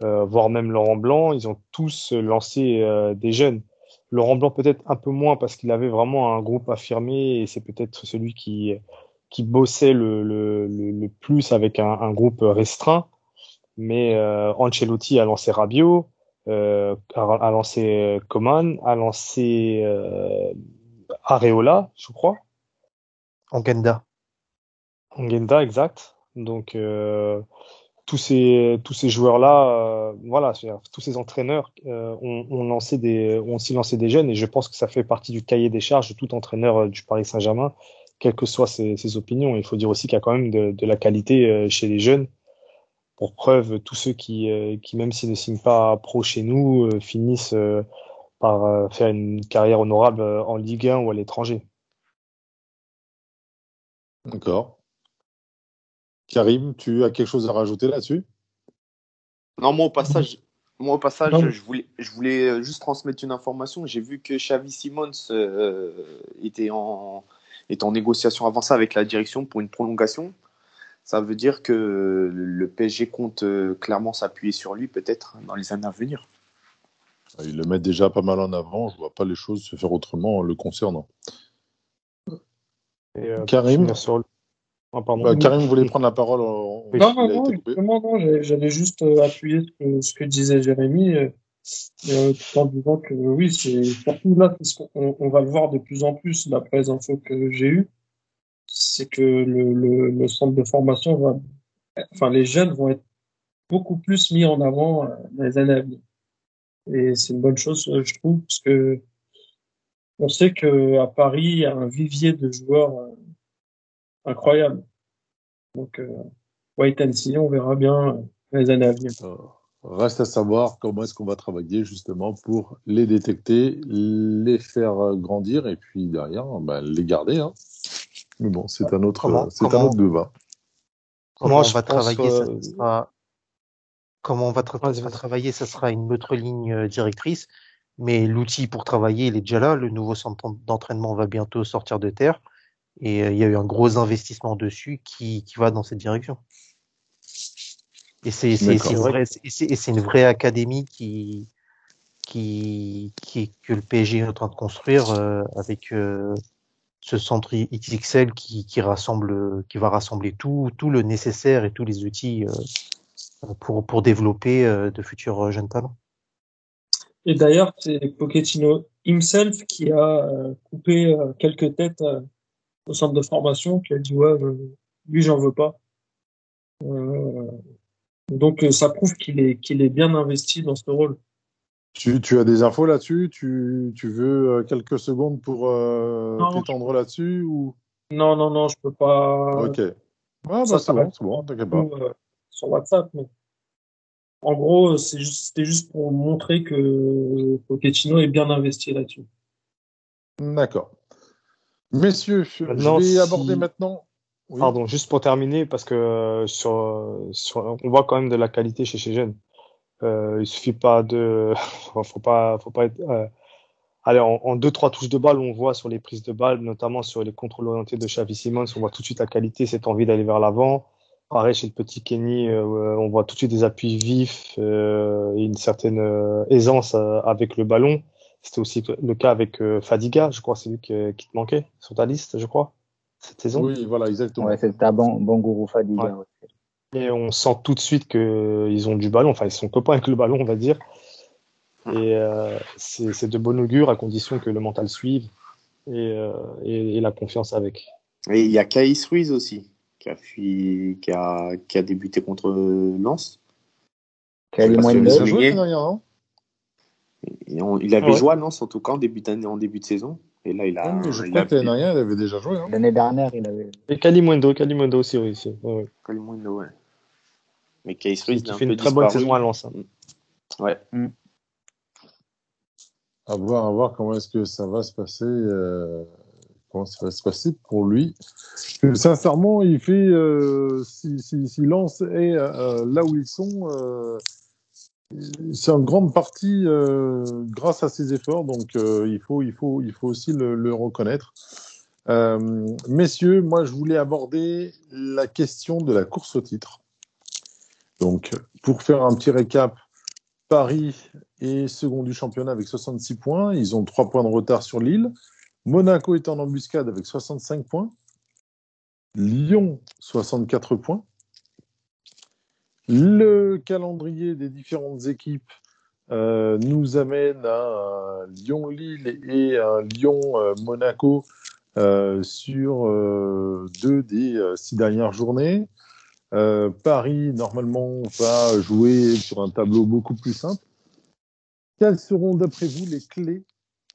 voire même Laurent Blanc, ils ont tous lancé des jeunes. Laurent Blanc peut-être un peu moins parce qu'il avait vraiment un groupe affirmé et c'est peut-être celui qui qui bossait le, le, le, le plus avec un, un groupe restreint. Mais euh, Ancelotti a lancé Rabiot, euh, a, a lancé Coman, a lancé euh, Areola, je crois. Angenda. Angenda, exact. Donc euh, tous ces tous ces joueurs là, voilà, tous ces entraîneurs ont, ont lancé des ont aussi lancé des jeunes et je pense que ça fait partie du cahier des charges de tout entraîneur du Paris Saint-Germain, quelles que soient ses, ses opinions. Il faut dire aussi qu'il y a quand même de, de la qualité euh, chez les jeunes. Pour preuve, tous ceux qui euh, qui même s'ils ne signent pas pro chez nous euh, finissent euh, par euh, faire une carrière honorable en Ligue 1 ou à l'étranger. D'accord. Karim, tu as quelque chose à rajouter là-dessus? Non, moi au passage, moi au passage, Non. je voulais, je voulais juste transmettre une information. J'ai vu que Xavi Simons euh, était en est en négociation avancée avec la direction pour une prolongation. Ça veut dire que le PSG compte euh, clairement s'appuyer sur lui peut-être dans les années à venir. Ils le mettent déjà pas mal en avant. Je vois pas les choses se faire autrement en le concernant. Et, euh, Karim le- Ah, pardon. Bah, Karim voulait prendre la parole. en-. Non, non, non, non, j'allais- j'allais juste euh, appuyer ce que, ce que disait Jérémy, euh, euh, en disant que oui, c'est surtout là, parce qu'on on va le voir de plus en plus d'après les infos que j'ai eues, c'est que le, centre de formation enfin, les jeunes vont être beaucoup plus mis en avant euh, dans les années à venir. Et c'est une bonne chose, euh, je trouve, parce que on sait que à Paris, il y a un vivier de joueurs euh, incroyable. Donc, euh, wait and see, on verra bien euh, les années à venir. Euh, Reste à savoir comment est-ce qu'on va travailler justement pour les détecter, les faire euh, grandir et puis derrière bah, les garder. hein. Mais bon, c'est un autre, Comment- c'est un comment- autre débat. Comment on va pense, travailler, ça euh, sera... Comment on va travailler, ça sera une autre ligne euh, directrice. Mais l'outil pour travailler, il est déjà là. Le nouveau centre d'entraînement va bientôt sortir de terre. Et euh, il y a eu un gros investissement dessus qui, qui va dans cette direction. Et c'est c'est- D'accord. c'est une, une vraie académie qui, qui, qui, que le PSG est en train de construire euh, avec euh, ce centre XXL qui, qui rassemble, qui va rassembler tout, tout le nécessaire et tous les outils euh, pour, pour développer euh, de futurs euh, jeunes talents. Et d'ailleurs, c'est Pochettino himself qui a euh, coupé euh, quelques têtes euh, au centre de formation, qui a dit ouais, lui j'en veux pas. Donc euh, ça prouve qu'il est qu'il est bien investi dans ce rôle. Tu, tu as des infos là-dessus? Tu, tu veux euh, quelques secondes pour euh, t'étendre là-dessus ou? Non, non, non, je peux pas. Ok. Ah, ça, bah, c'est bon, c'est bon, t'inquiète pas. euh, sur WhatsApp. Mais... En gros, c'est juste- c'était juste pour montrer que Pochettino est bien investi là-dessus. D'accord. Messieurs, je vais si- aborder maintenant. Pardon, juste pour terminer, parce que euh, sur, on voit quand même de la qualité chez ces jeunes. Euh, il suffit pas de, faut pas, faut pas être. euh, Allez, en, en deux trois touches de balle, on voit sur les prises de balle, notamment sur les contrôles orientés de Xavi Simons, on voit tout de suite la qualité, cette envie d'aller vers l'avant. Pareil chez le petit Kenny, euh, on voit tout de suite des appuis vifs euh, et une certaine aisance avec le ballon. C'était aussi le cas avec Fadiga, je crois, c'est lui qui te manquait sur ta liste, je crois, cette saison. Oui, voilà, exactement. Ouais, c'est un bon, bon gourou Fadiga. Ouais. ouais. Et on sent tout de suite qu'ils ont du ballon, enfin ils sont copains avec le ballon, on va dire. Et euh, c'est de bon augure à condition que le mental suive et, euh, et, et la confiance avec. Et il y a Caïs Ruiz aussi, qui a, fui- qui a, qui a débuté contre Lens. Il a joué dernière, non? Et on- il avait Ah ouais. joué à Lens en tout cas en début, d'année- en début de saison. Et là, il a. Mais je il crois a que l'année dernière, il avait déjà joué. hein. l'année dernière, il avait. Et Kalimundo, Kalimundo aussi, oui. c'est- ouais, ouais. Kalimundo, ouais. Mais Case qui, Ruiz qui fait une très bonne saison à Lens. hein. Ouais. À voir, à voir comment est-ce que ça va se passer, euh, comment ça va se passer pour lui. Que, sincèrement, il fait, euh, si, si, si Lens est euh, là où ils sont, euh, c'est en grande partie euh, grâce à ses efforts, donc euh, il faut, aussi le, le reconnaître. Euh, messieurs, moi, je voulais aborder la question de la course au titre. Donc, pour faire un petit récap, Paris est second du championnat avec 66 points. Ils ont 3 points de retard sur Lille. Monaco est en embuscade avec 65 points. Lyon, 64 points. Le calendrier des différentes équipes euh, nous amène à un Lyon-Lille et un Lyon-Monaco euh, sur euh, deux des euh, six dernières journées. Euh, Paris, normalement, va jouer sur un tableau beaucoup plus simple. Quelles seront, d'après vous, les clés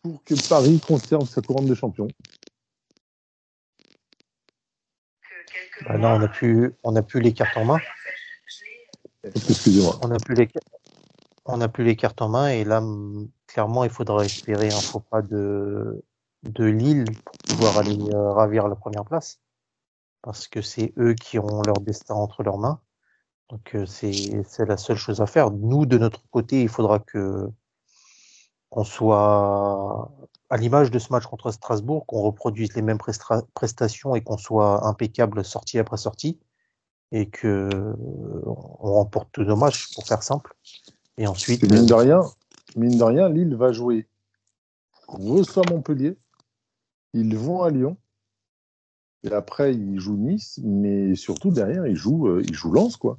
pour que Paris conserve sa couronne de champion? Bah là, on n'a plus, on n'a plus les cartes en main. On n'a plus les, cartes en main et là, clairement, il faudra espérer un faux pas de, Lille pour pouvoir aller euh, ravir la première place. Parce que c'est eux qui ont leur destin entre leurs mains. Donc, euh, c'est, la seule chose à faire. Nous, de notre côté, il faudra que, qu'on soit à l'image de ce match contre Strasbourg, qu'on reproduise les mêmes prestations et qu'on soit impeccable sortie après sortie et que on remporte tous nos matchs pour faire simple. Et ensuite, mine de rien, mine de rien, Lille va jouer reçoit Montpellier, ils vont à Lyon, et après ils jouent Nice, mais surtout derrière ils jouent, euh, ils jouent Lens quoi.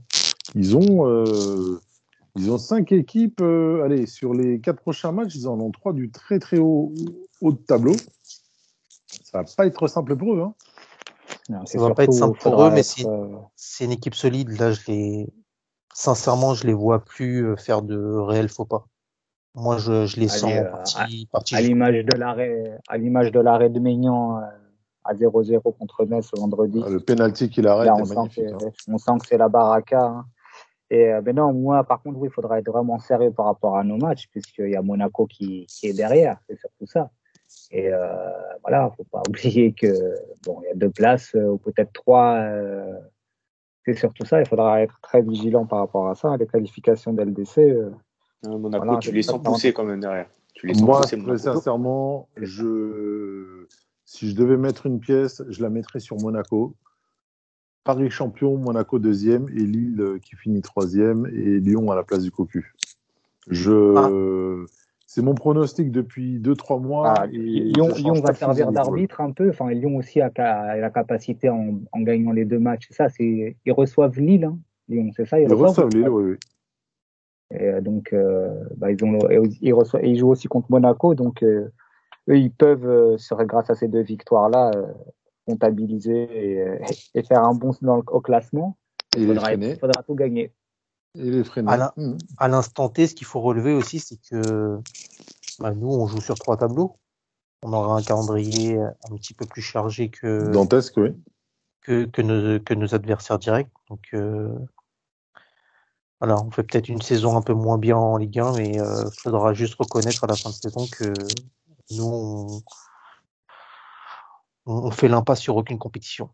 Ils ont, euh, ils ont cinq équipes. euh, allez, sur les quatre prochains matchs, ils en ont trois du très très haut, haut de tableau. Ça va pas être simple pour eux. Hein. Non, c'est Ça va pas être simple pour eux, mais être, c'est- euh, c'est une équipe solide. Là, je les, sincèrement, je les vois plus euh, faire de réels faux pas. Moi, je, je les Allez, sens euh, partie, partie à l'image de l'arrêt, à l'image de l'arrêt de Maignan euh, à 0-0 contre Metz vendredi. Le penalty qu'il arrête Là, est on sent, que, hein. on sent que c'est la baraka. hein. Et euh, ben non, moi, par contre, oui, il faudra être vraiment sérieux par rapport à nos matchs, puisqu'il y a Monaco qui, qui est derrière, c'est surtout ça. Et euh, voilà, faut pas oublier que bon, il y a deux places euh, ou peut-être trois. euh, c'est surtout ça. Il faudra être très vigilant par rapport à ça. Les qualifications d'LDC. euh, Euh, Monaco, Voilà, tu les sens pousser quand même derrière. Tu les sens Moi, pousser, très Monaco. sincèrement, je, si je devais mettre une pièce, je la mettrais sur Monaco. Paris champion, Monaco deuxième et Lille euh, qui finit troisième et Lyon à la place du cocu. Je, c'est mon pronostic depuis deux trois mois. Ah, et Lyon, Lyon va servir d'arbitre un peu. Enfin, Lyon aussi a, la capacité en, en gagnant les deux matchs. Ça, c'est ils reçoivent Lille. Hein, Lyon, c'est ça. Ils reçoivent Lille, oui, oui. Et euh, donc, euh, bah, ils ont, ils, reçoivent, et ils jouent aussi contre Monaco. Donc, euh, eux, ils peuvent, euh, grâce à ces deux victoires-là, euh, comptabiliser et, et faire un bon dans le, au classement. Faudra, il faudra tout gagner. Et les freiner. À l'instant T, ce qu'il faut relever aussi, c'est que bah, nous, on joue sur trois tableaux. On aura un calendrier un petit peu plus chargé que, Dantesque, oui. que, que, nos, que nos adversaires directs. Donc, euh, voilà, on fait peut-être une saison un peu moins bien en Ligue 1, mais il faudra juste reconnaître à la fin de saison que nous, on, on fait l'impasse sur aucune compétition.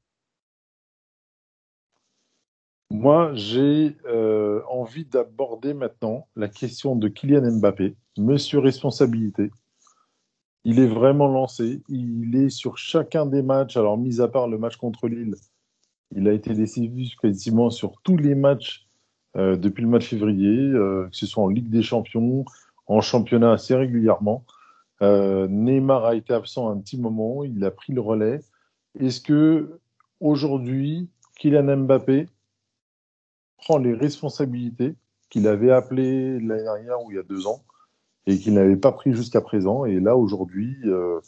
Moi, j'ai euh, envie d'aborder maintenant la question de Kylian Mbappé, monsieur responsabilité. Il est vraiment lancé. Il est sur chacun des matchs. Alors, mis à part le match contre Lille, il a été décisif quasiment sur tous les matchs euh, depuis le mois de février, euh, que ce soit en Ligue des Champions, en championnat assez régulièrement. Neymar a été absent un petit moment. Il a pris le relais. Est-ce que aujourd'hui, Kylian Mbappé prend les responsabilités qu'il avait appelées l'année dernière ou il y a deux ans et qu'il n'avait pas pris jusqu'à présent. Et là, aujourd'hui, euh,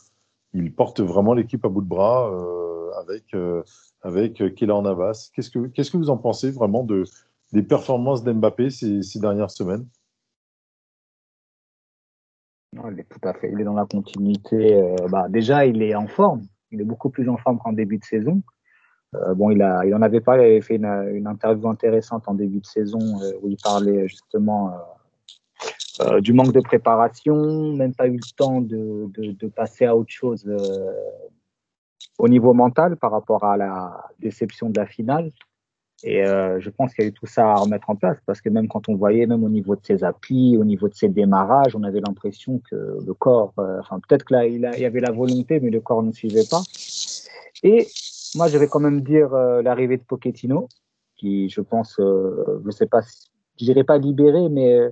il porte vraiment l'équipe à bout de bras euh, avec, euh, avec Kélan Navas. Qu'est-ce que, qu'est-ce que vous en pensez vraiment de, des performances d'Mbappé ces, dernières semaines? Il est tout à fait. Il est dans la continuité. euh, bah, déjà, il est en forme. Il est beaucoup plus en forme qu'en début de saison. Euh, bon, il, a, il en avait parlé, il avait fait une, une interview intéressante en début de saison euh, où il parlait justement euh, euh, du manque de préparation, même pas eu le temps de, de, de passer à autre chose au niveau mental par rapport à la déception de la finale. Et je pense qu'il y a eu tout ça à remettre en place parce que même quand on voyait, même au niveau de ses appuis, au niveau de ses démarrages, on avait l'impression que le corps, enfin peut-être que là il y avait la volonté, mais le corps ne suivait pas. Et moi, je vais quand même dire euh, l'arrivée de Pochettino, qui, je pense, euh, je sais pas, si, je dirais pas libéré, mais euh,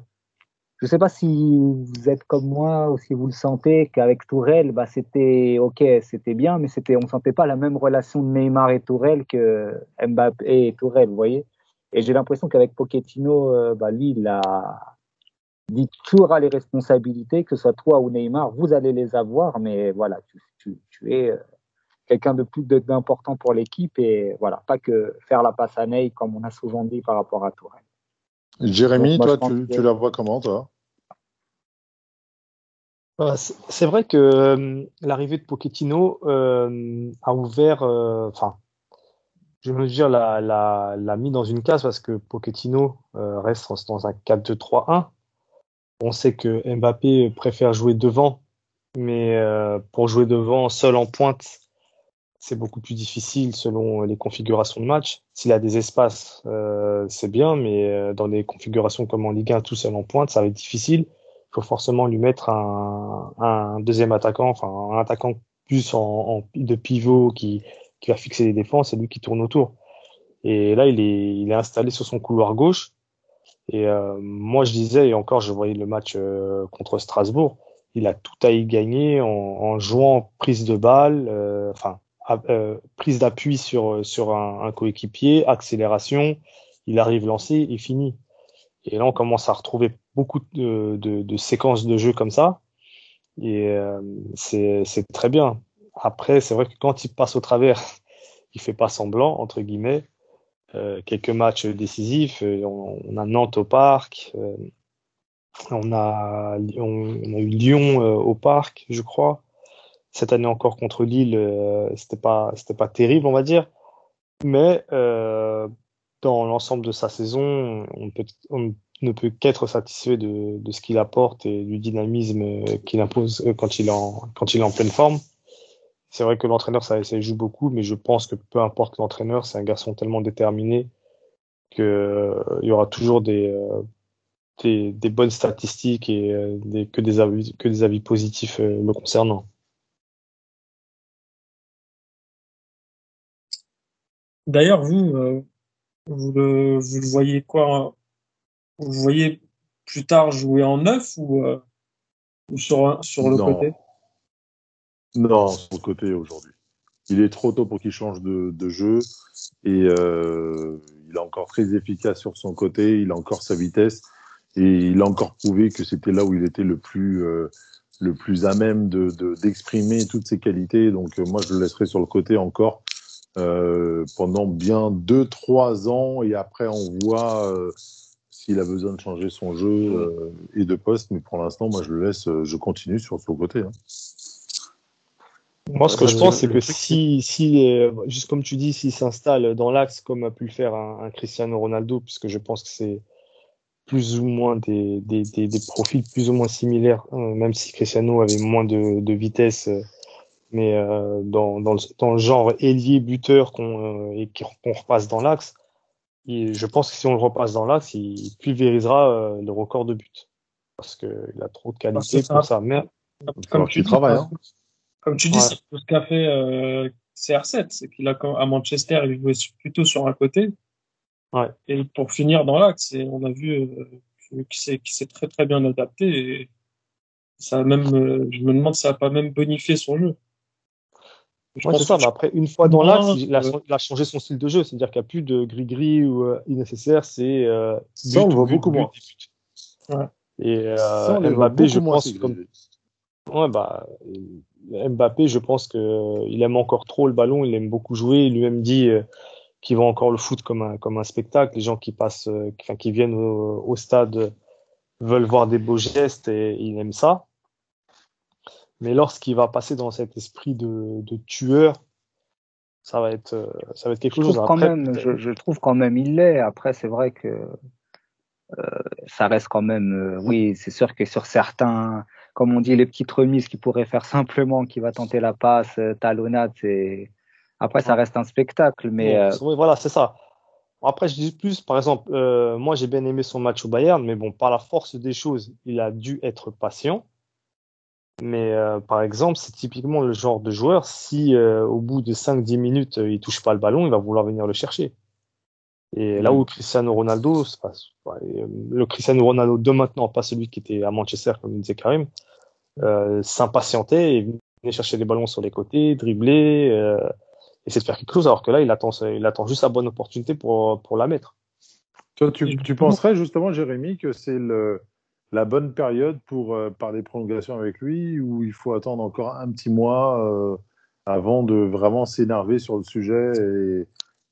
je sais pas si vous êtes comme moi ou si vous le sentez qu'avec Tourelle, bah c'était ok, c'était bien, mais c'était, on sentait pas la même relation de Neymar et Tourelle que Mbappé et Tourelle, vous voyez. Et j'ai l'impression qu'avec Pochettino, euh, bah lui, il a dit tu auras les responsabilités, que ce soit toi ou Neymar, vous allez les avoir, mais voilà, tu, es quelqu'un de plus d'important pour l'équipe et voilà, pas que faire la passe à Ney comme on a souvent dit par rapport à Tourelle. Jérémy, Donc, moi, toi, tu, que- tu la vois comment, toi? Bah, c'est c'est vrai que euh, l'arrivée de Pochettino euh, a ouvert, euh, enfin, je veux dire, l'a, l'a, l'a mis dans une case parce que Pochettino euh, reste dans un 4-2-3-1. On sait que Mbappé préfère jouer devant, mais euh, pour jouer devant seul en pointe, c'est beaucoup plus difficile selon les configurations de match. S'il a des espaces, euh, c'est bien, mais euh, dans des configurations comme en Ligue 1, tout seul en pointe, ça va être difficile faut forcément lui mettre un, un deuxième attaquant, enfin un attaquant plus en, en de pivot qui, qui va fixer les défenses, c'est lui qui tourne autour. Et là, il est, il est installé sur son couloir gauche. Et euh, moi, je disais, et encore, je voyais le match euh, contre Strasbourg, il a tout à y gagner en, en jouant prise de balle, euh, enfin euh, prise d'appui sur sur un, un coéquipier, accélération. Il arrive lancé et fini. Et là, on commence à retrouver beaucoup de, de, de séquences de jeu comme ça. Et euh, c'est c'est très bien. Après, c'est vrai que quand il passe au travers, il fait pas semblant, entre guillemets. Euh, quelques matchs décisifs. Euh, On, on a Nantes au parc. euh, on, a, on, on a eu Lyon euh, au parc, je crois. Cette année encore contre Lille, euh, c'était pas c'était pas terrible, on va dire. Mais euh, dans l'ensemble de sa saison, on, peut, ne peut qu'être satisfait de, ce qu'il apporte et du dynamisme euh, qu'il impose quand il est en, pleine forme. C'est vrai que l'entraîneur, ça, joue beaucoup, mais je pense que peu importe l'entraîneur, c'est un garçon tellement déterminé que euh, il y aura toujours des, bonnes statistiques et des, que des avis, que des avis positifs le concernant. D'ailleurs, vous, euh, vous le, vous le voyez quoi Vous le voyez plus tard jouer en neuf ou, euh, ou sur, sur le Non. côté? Non, sur le côté aujourd'hui. Il est trop tôt pour qu'il change de, de jeu et euh, il est encore très efficace sur son côté. Il a encore sa vitesse et il a encore prouvé que c'était là où il était le plus euh, le plus à même de de- d'exprimer toutes ses qualités. Donc euh, moi, je le laisserai sur le côté encore euh, pendant bien deux trois ans et après on voit euh, s'il a besoin de changer son jeu euh, et de poste. Mais pour l'instant, moi, je le laisse. Je continue sur son côté. hein. Moi, ce que je pense, c'est que si, si, euh, juste comme tu dis, s'il s'installe dans l'axe, comme a pu le faire un, un Cristiano Ronaldo, puisque je pense que c'est plus ou moins des, des, des, des profils plus ou moins similaires, euh, même si Cristiano avait moins de, de vitesse, euh, mais euh, dans, dans, le, dans le genre ailier buteur qu'on euh, et qu'on repasse dans l'axe, et je pense que si on le repasse dans l'axe, il pulvérisera euh, le record de buts. Parce qu'il a trop de qualité ça. pour ça. Mais hein. Comme tu dis, Ouais. c'est tout ce qu'a fait euh, CR7, c'est qu'il a à Manchester, il jouait plutôt sur un côté. Ouais. Et pour finir dans l'axe, on a vu euh, qu'il s'est très très bien adapté. Et ça a même, euh, je me demande si ça n'a pas même bonifié son jeu. Je pense ça. Mais après, une fois dans l'axe, il a, il a changé son style de jeu. C'est-à-dire qu'il n'y a plus de gris-gris ou euh. C'est euh, Ça, on le voit beaucoup moins. Ouais. Et euh, Mbappé, je pense, comme ouais, bah, Mbappé, je pense que euh, il aime encore trop le ballon. Il aime beaucoup jouer. Il lui-même dit euh, qu'il voit encore le foot comme un comme un spectacle. Les gens qui passent, euh, qui, enfin, qui viennent au, au stade veulent voir des beaux gestes et il aime ça. Mais lorsqu'il va passer dans cet esprit de, de tueur, ça va être, euh, ça va être quelque je chose. trouve quand Après, même, je, je trouve quand même il l'est. Après, c'est vrai que euh, ça reste quand même. euh, oui, c'est sûr que sur certains, comme on dit, les petites remises qu'il pourrait faire simplement, qui va tenter la passe, talonnade, c'est. Après, ça reste un spectacle, mais euh, oui, voilà, c'est ça. Après, je dis plus, par exemple, moi j'ai bien aimé son match au Bayern, mais bon, par la force des choses, il a dû être patient. Mais euh, par exemple, c'est typiquement le genre de joueur, si euh, au bout de 5-10 minutes, euh, il touche pas le ballon, il va vouloir venir le chercher. Et là où Cristiano Ronaldo, c'est pas- ouais, le Cristiano Ronaldo de maintenant, pas celui qui était à Manchester, comme disait Karim, euh, s'impatientait et venait chercher des ballons sur les côtés, dribbler, euh, essayer de faire quelque chose, alors que là, il attend, il attend juste la bonne opportunité pour, pour la mettre. Toi, tu, tu penserais justement, Jérémy, que c'est le, la bonne période pour euh, parler prolongation avec lui ou il faut attendre encore un petit mois euh, avant de vraiment s'énerver sur le sujet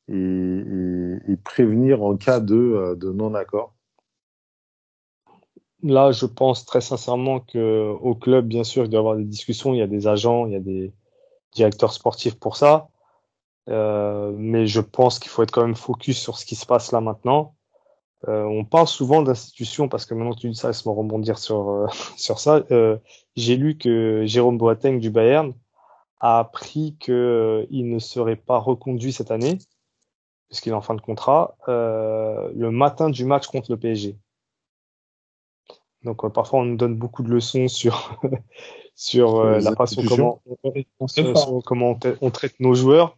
et, prévenir en cas de, euh, de non-accord? Là, je pense très sincèrement que au club, bien sûr, il doit y avoir des discussions, il y a des agents, il y a des directeurs sportifs pour ça. Mais je pense qu'il faut être quand même focus sur ce qui se passe là maintenant. Euh, on parle souvent d'institutions parce que maintenant que tu dis ça, laisse-moi rebondir sur euh, sur ça. Euh, J'ai lu que Jérôme Boateng du Bayern a appris que il ne serait pas reconduit cette année puisqu'il est en fin de contrat le matin du match contre le PSG. Donc parfois on nous donne beaucoup de leçons sur sur la façon comment on, On comment on, tra- on traite nos joueurs.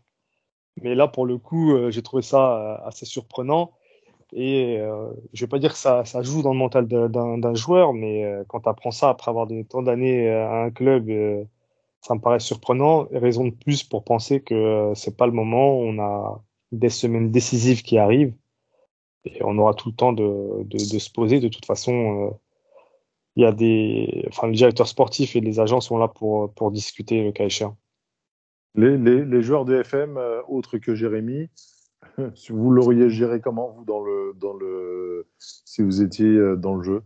Mais là pour le coup, j'ai trouvé ça assez surprenant. Et euh, je vais pas dire que ça, joue dans le mental d'un- joueur, mais euh, quand tu apprends ça après avoir donné tant d'années euh, à un club, euh, ça me paraît surprenant. Raison de plus pour penser que c'est pas le moment. On a des semaines décisives qui arrivent et on aura tout le temps de, se poser. De toute façon, il y a des, enfin, le directeur sportif et les agents sont là pour discuter le cas échéant. les, joueurs de FM, autres que Jérémy, vous l'auriez géré comment, vous, dans le, dans le, si vous étiez euh, dans le jeu?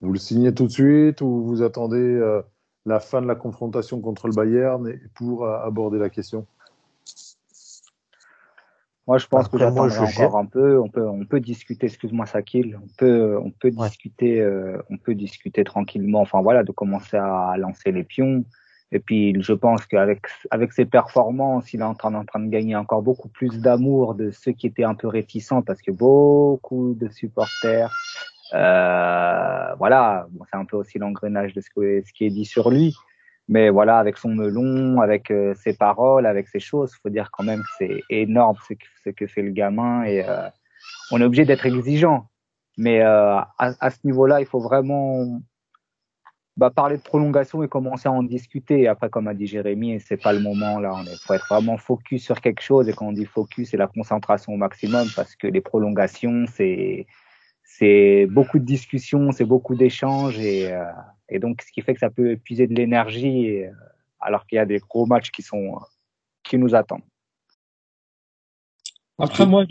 Vous le signez tout de suite ou vous attendez euh, la fin de la confrontation contre le Bayern et- pour euh, aborder la question? Moi, je pense que Après, j'attendrai je gère. encore un peu. On peut, on peut discuter. Excuse-moi, Sakil. On peut, on peut Ouais. discuter, euh, on peut discuter tranquillement. Enfin voilà, de commencer à lancer les pions. Et puis, je pense qu'avec avec ses performances, il est en train, en train de gagner encore beaucoup plus d'amour de ceux qui étaient un peu réticents, parce que beaucoup de supporters, euh, voilà, bon, c'est un peu aussi l'engrenage de ce, que, ce qui est dit sur lui. Mais voilà, avec son melon, avec euh, ses paroles, avec ses choses, faut dire quand même que c'est énorme ce que, ce que fait le gamin et euh, on est obligé d'être exigeant. Mais euh, à, à ce niveau-là, il faut vraiment bah, parler de prolongation et commencer à en discuter. Après, comme a dit Jérémy, c'est pas le moment là. Est, faut être vraiment focus sur quelque chose. Et quand on dit focus, c'est la concentration au maximum parce que les prolongations, c'est beaucoup de discussions, c'est beaucoup d'échanges et, euh, et donc ce qui fait que ça peut épuiser de l'énergie euh, alors qu'il y a des gros matchs qui sont qui nous attendent. Après, moi,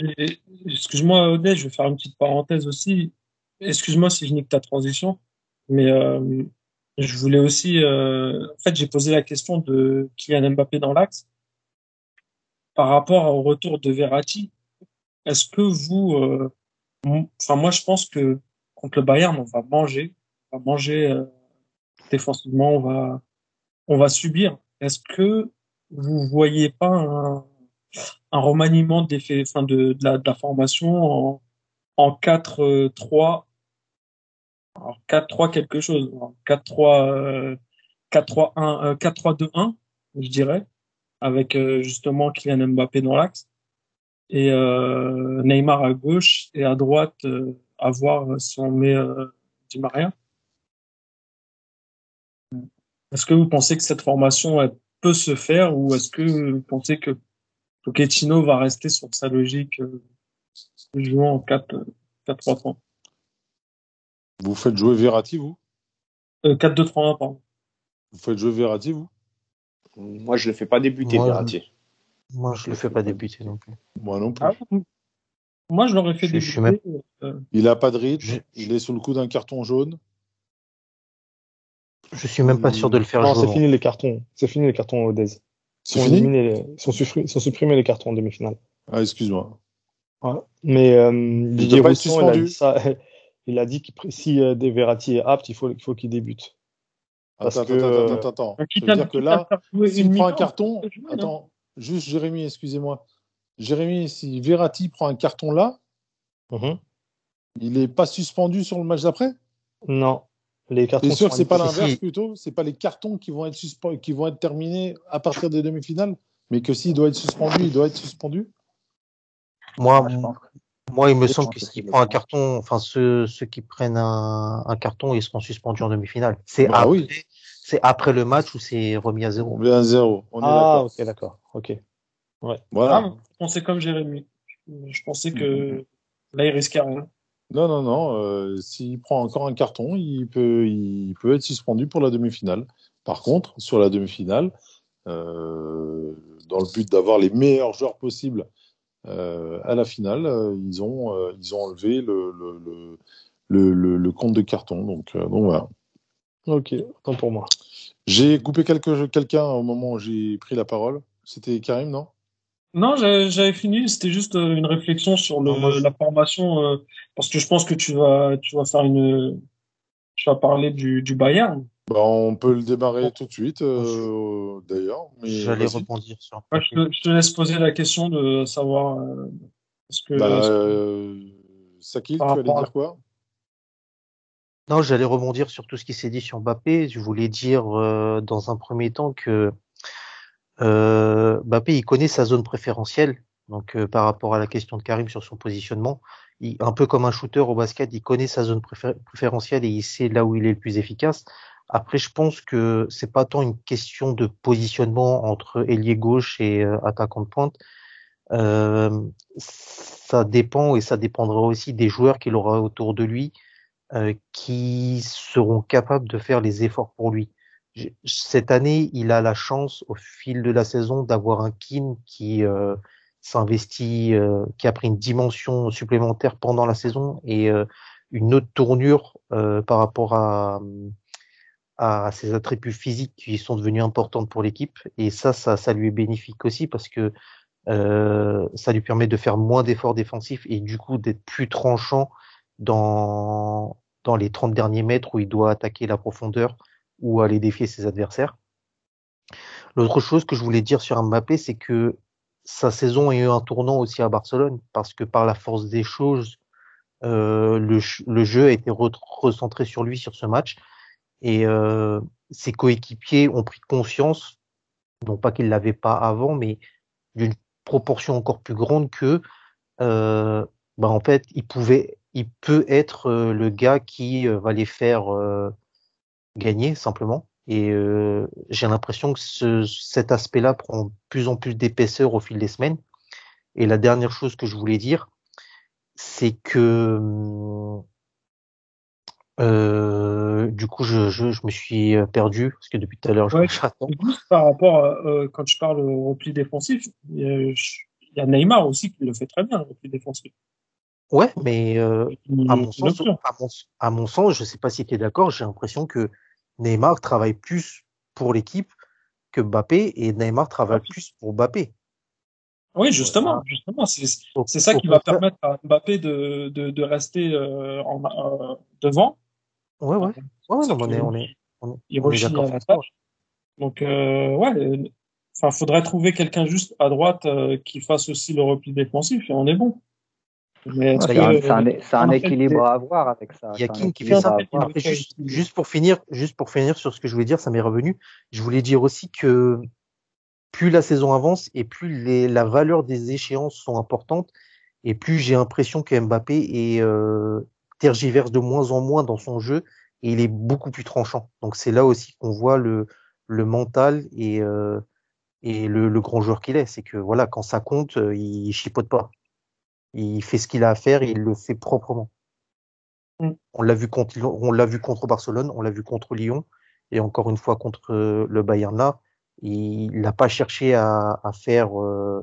excuse-moi, Odette, je vais faire une petite parenthèse aussi. Excuse-moi si je nique ta transition, mais euh, je voulais aussi. euh, en fait, j'ai posé la question de Kylian Mbappé dans l'axe par rapport au retour de Verratti. Est-ce que vous, euh, enfin, moi, je pense que contre le Bayern, on va manger, on va manger euh, défensivement, on va, on va subir. Est-ce que vous voyez pas un, un remaniement des faits, enfin de, de, la, de la formation en, en 4-3, alors 4-3 quelque chose, 4-3, euh, 4-3-1, euh, 4-3-2-1, je dirais, avec euh, justement Kylian Mbappé dans l'axe et euh, Neymar à gauche et à droite, euh, à voir si on met Di Maria. Est-ce que vous pensez que cette formation elle peut se faire ou est-ce que vous pensez que Pochettino va rester sur sa logique jouer en 4-3-3 Vous faites jouer Verratti, vous? Euh, 4-2-3-1, pardon. Vous faites jouer Verratti, vous? Moi, je le fais pas débuter, Moi, je- Verratti. Moi, je le fais pas débuter non plus. Moi non plus. Ah, moi, je l'aurais fait Je- je débuter. suis euh, Il a pas de rythme, Je- il est sous le coup d'un carton jaune. Je suis même pas sûr de le faire Non, jouer. c'est fini les cartons. C'est fini les cartons Odez. Ils les- ils sont supprimés, ils sont supprimés les cartons en demi-finale. Ah, excuse-moi. Ouais. Mais euh, Didier Rousson, il a suspendu. dit ça. Il a dit que si euh, Verratti est apte, il faut, il faut qu'il débute. Parce Attends, que, attends, euh, attends, attends, attends. Quitte veut à- dire que là, s'il prend un carton, attends, juste Jérémy, excusez-moi. Jérémy, si Verratti prend un carton là, Mhm. il n'est pas suspendu sur le match d'après? Non, les cartons T'es sûr que c'est pas l'inverse plutôt? C'est pas les cartons qui vont être qui vont être terminés à partir des demi-finales, mais que s'il doit être suspendu, il doit être suspendu? Moi, Moi, je pense que- moi, il me semble que s'il prend un carton, enfin ceux, ceux qui prennent un, un carton, ils seront suspendus en demi-finale. C'est Bah après, oui. c'est après le match où c'est remis à zéro. On est à zéro. On est Ah, d'accord. ok, d'accord. Ok. Voilà. Ah, je pensais comme Jérémy. Je pensais que là, il risquait rien. Non, non, non. euh, S'il prend encore un carton, il peut, il peut être suspendu pour la demi-finale. Par contre, sur la demi-finale, euh, dans le but d'avoir les meilleurs joueurs possibles à la finale, euh, ils, ont, euh, ils ont enlevé le, le, le, le, le- le compte de carton. Donc, euh, donc voilà. Ok, autant pour moi. J'ai coupé quelqu'un au moment où j'ai pris la parole. C'était Karim, non? Non, j'avais fini. C'était juste euh, une réflexion sur le, Non, moi, je- la formation, euh, parce que je pense que tu vas, tu vas faire une, tu vas parler du, du Bayern. Bah, On peut le démarrer tout de suite, euh, d'ailleurs. mais J'allais rebondir sur Ouais, je, te, je te laisse poser la question de savoir euh, est-ce que, Bah, est-ce que- euh, Sakil, tu allais dire quoi? Non, j'allais rebondir sur tout ce qui s'est dit sur Mbappé. Je voulais dire euh, dans un premier temps que euh, Mbappé, il connaît sa zone préférentielle. Donc, euh, par rapport à la question de Karim sur son positionnement, il, un peu comme un shooter au basket, il connaît sa zone préfé- préférentielle et il sait là où il est le plus efficace. Après, je pense que c'est pas tant une question de positionnement entre ailier gauche et euh, attaquant de pointe. Euh, ça dépend et ça dépendra aussi des joueurs qu'il aura autour de lui euh, qui seront capables de faire les efforts pour lui. Cette année, il a la chance au fil de la saison d'avoir un Keane qui euh, s'investit, euh, qui a pris une dimension supplémentaire pendant la saison et une autre tournure par rapport à, à ses attributs physiques qui sont devenus importantes pour l'équipe. Et ça, ça, ça lui est bénéfique aussi parce que euh, ça lui permet de faire moins d'efforts défensifs et du coup d'être plus tranchant dans, dans les 30 derniers mètres où il doit attaquer la profondeur ou aller défier ses adversaires. L'autre chose que je voulais dire sur Mbappé, c'est que sa saison a eu un tournant aussi à Barcelone parce que par la force des choses, euh, le, le jeu a été re- recentré sur lui sur ce match et euh, ses coéquipiers ont pris conscience, non pas qu'ils l'avaient pas avant, mais d'une proportion encore plus grande que euh, bah en fait il pouvait il peut être euh, le gars qui euh, va les faire euh, gagner simplement. Et j'ai l'impression que ce, cet aspect-là prend de plus en plus d'épaisseur au fil des semaines. Et la dernière chose que je voulais dire c'est que hum, euh, du coup je, je, je me suis euh, perdu parce que depuis tout à l'heure je Ouais. Juste par rapport, à, euh, quand je parle au repli défensif, il y, a, Neymar aussi qui le fait très bien, le repli défensif. ouais mais euh, à mon sens, à mon, à mon sens, je sais pas si tu es d'accord, j'ai l'impression que Neymar travaille plus pour l'équipe que Mbappé et Neymar travaille plus pour Mbappé. Oui, justement, justement, c'est ça qui va permettre à Mbappé de, de, de rester euh, en, euh, devant. Ouais, ouais. Ouais, ouais, on est, on est, on est, Il on est à la tâche. Donc, euh, ouais, enfin, faudrait trouver quelqu'un juste à droite euh, qui fasse aussi le repli défensif et on est bon. Mais C'est un, équilibre à avoir avec ça. Il y a King qui fait ça? juste pour finir, juste pour finir sur ce que je voulais dire, ça m'est revenu. Je voulais dire aussi que plus la saison avance et plus les, la valeur des échéances sont importantes et plus j'ai l'impression que Mbappé est, euh, tergiverse de moins en moins dans son jeu et il est beaucoup plus tranchant. Donc c'est là aussi qu'on voit le, le mental et, euh, et le, le grand joueur qu'il est. C'est que voilà, quand ça compte, euh, il chipote pas. Il fait ce qu'il a à faire et il le fait proprement. Mm. On l'a vu contre, on l'a vu contre Barcelone, on l'a vu contre Lyon et encore une fois contre euh, le Bayern là. Il n'a pas cherché à, à faire euh,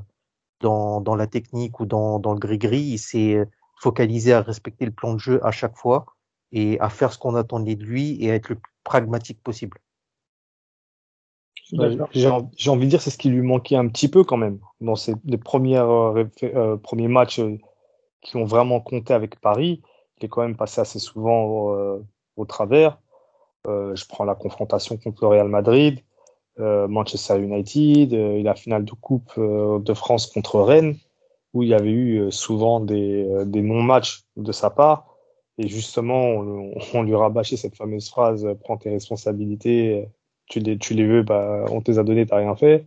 dans, dans la technique ou dans, dans le gris-gris. Il s'est focalisé à respecter le plan de jeu à chaque fois et à faire ce qu'on attendait de lui et à être le plus pragmatique possible. J'ai envie de dire c'est ce qui lui manquait un petit peu quand même dans ces, les premières, euh, premiers matchs qui ont vraiment compté avec Paris. Il est quand même passé assez souvent au travers. je prends la confrontation contre le Real Madrid. Euh, Manchester United, euh, la finale de Coupe euh, de France contre Rennes, où il y avait eu souvent des, des non-matchs de sa part. Et justement, on, on, lui rabâchait cette fameuse phrase Prends tes responsabilités, tu les, tu les veux, bah, on te les a données, t'as rien fait.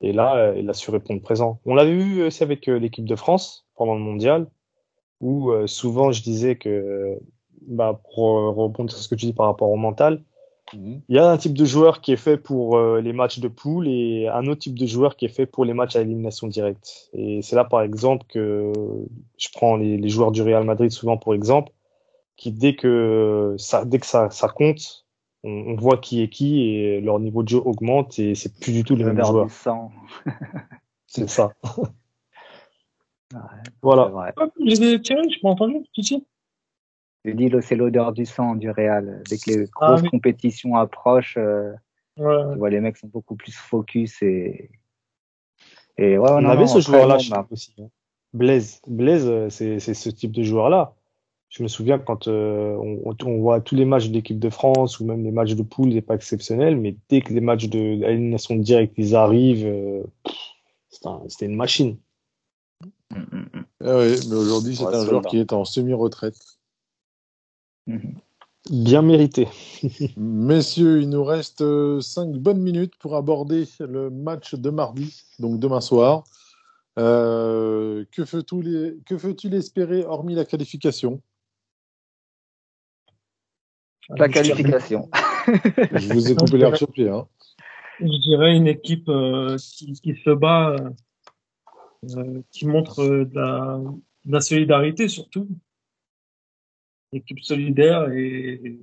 Et là, il a su répondre présent. On l'avait vu aussi avec l'équipe de France pendant le mondial, où souvent je disais que, bah, pour rebondir sur ce que tu dis par rapport au mental, Mhm. Il y a un type de joueur qui est fait pour euh, les matchs de poule et un autre type de joueur qui est fait pour les matchs à élimination directe. Et c'est là, par exemple, que je prends les, joueurs du Real Madrid souvent pour exemple, qui dès que ça, dès que ça, ça compte, on, voit qui est qui et leur niveau de jeu augmente et c'est plus du tout les mêmes joueurs. c'est ça. voilà. J'ai tiré, je m'ai entendu, je dis, c'est l'odeur du sang du Real. Dès que les ah grosses compétitions approchent, euh, tu vois, les mecs sont beaucoup plus focus et. et ouais, on, avait ce joueur-là aussi. Hein. Blaise, Blaise, euh, c'est ce type de joueur-là. Je me souviens quand euh, on, on, voit tous les matchs de l'équipe de France ou même les matchs de poule, c'est pas exceptionnel, mais dès que les matchs de l'élimination directe ils arrivent, euh, c'était une machine. Mm, mm, mm. Ah ouais, mais aujourd'hui c'est un joueur qui est en semi-retraite. Mhm. Bien mérité. Messieurs, il nous reste euh, cinq bonnes minutes pour aborder le match de mardi, donc demain soir. Euh, que faut-il espérer hormis la qualification? La qualification. Je vous ai coupé l'air sur pied. Hein. Je dirais une équipe euh, qui, se bat, qui montre de la solidarité surtout équipe solidaire et,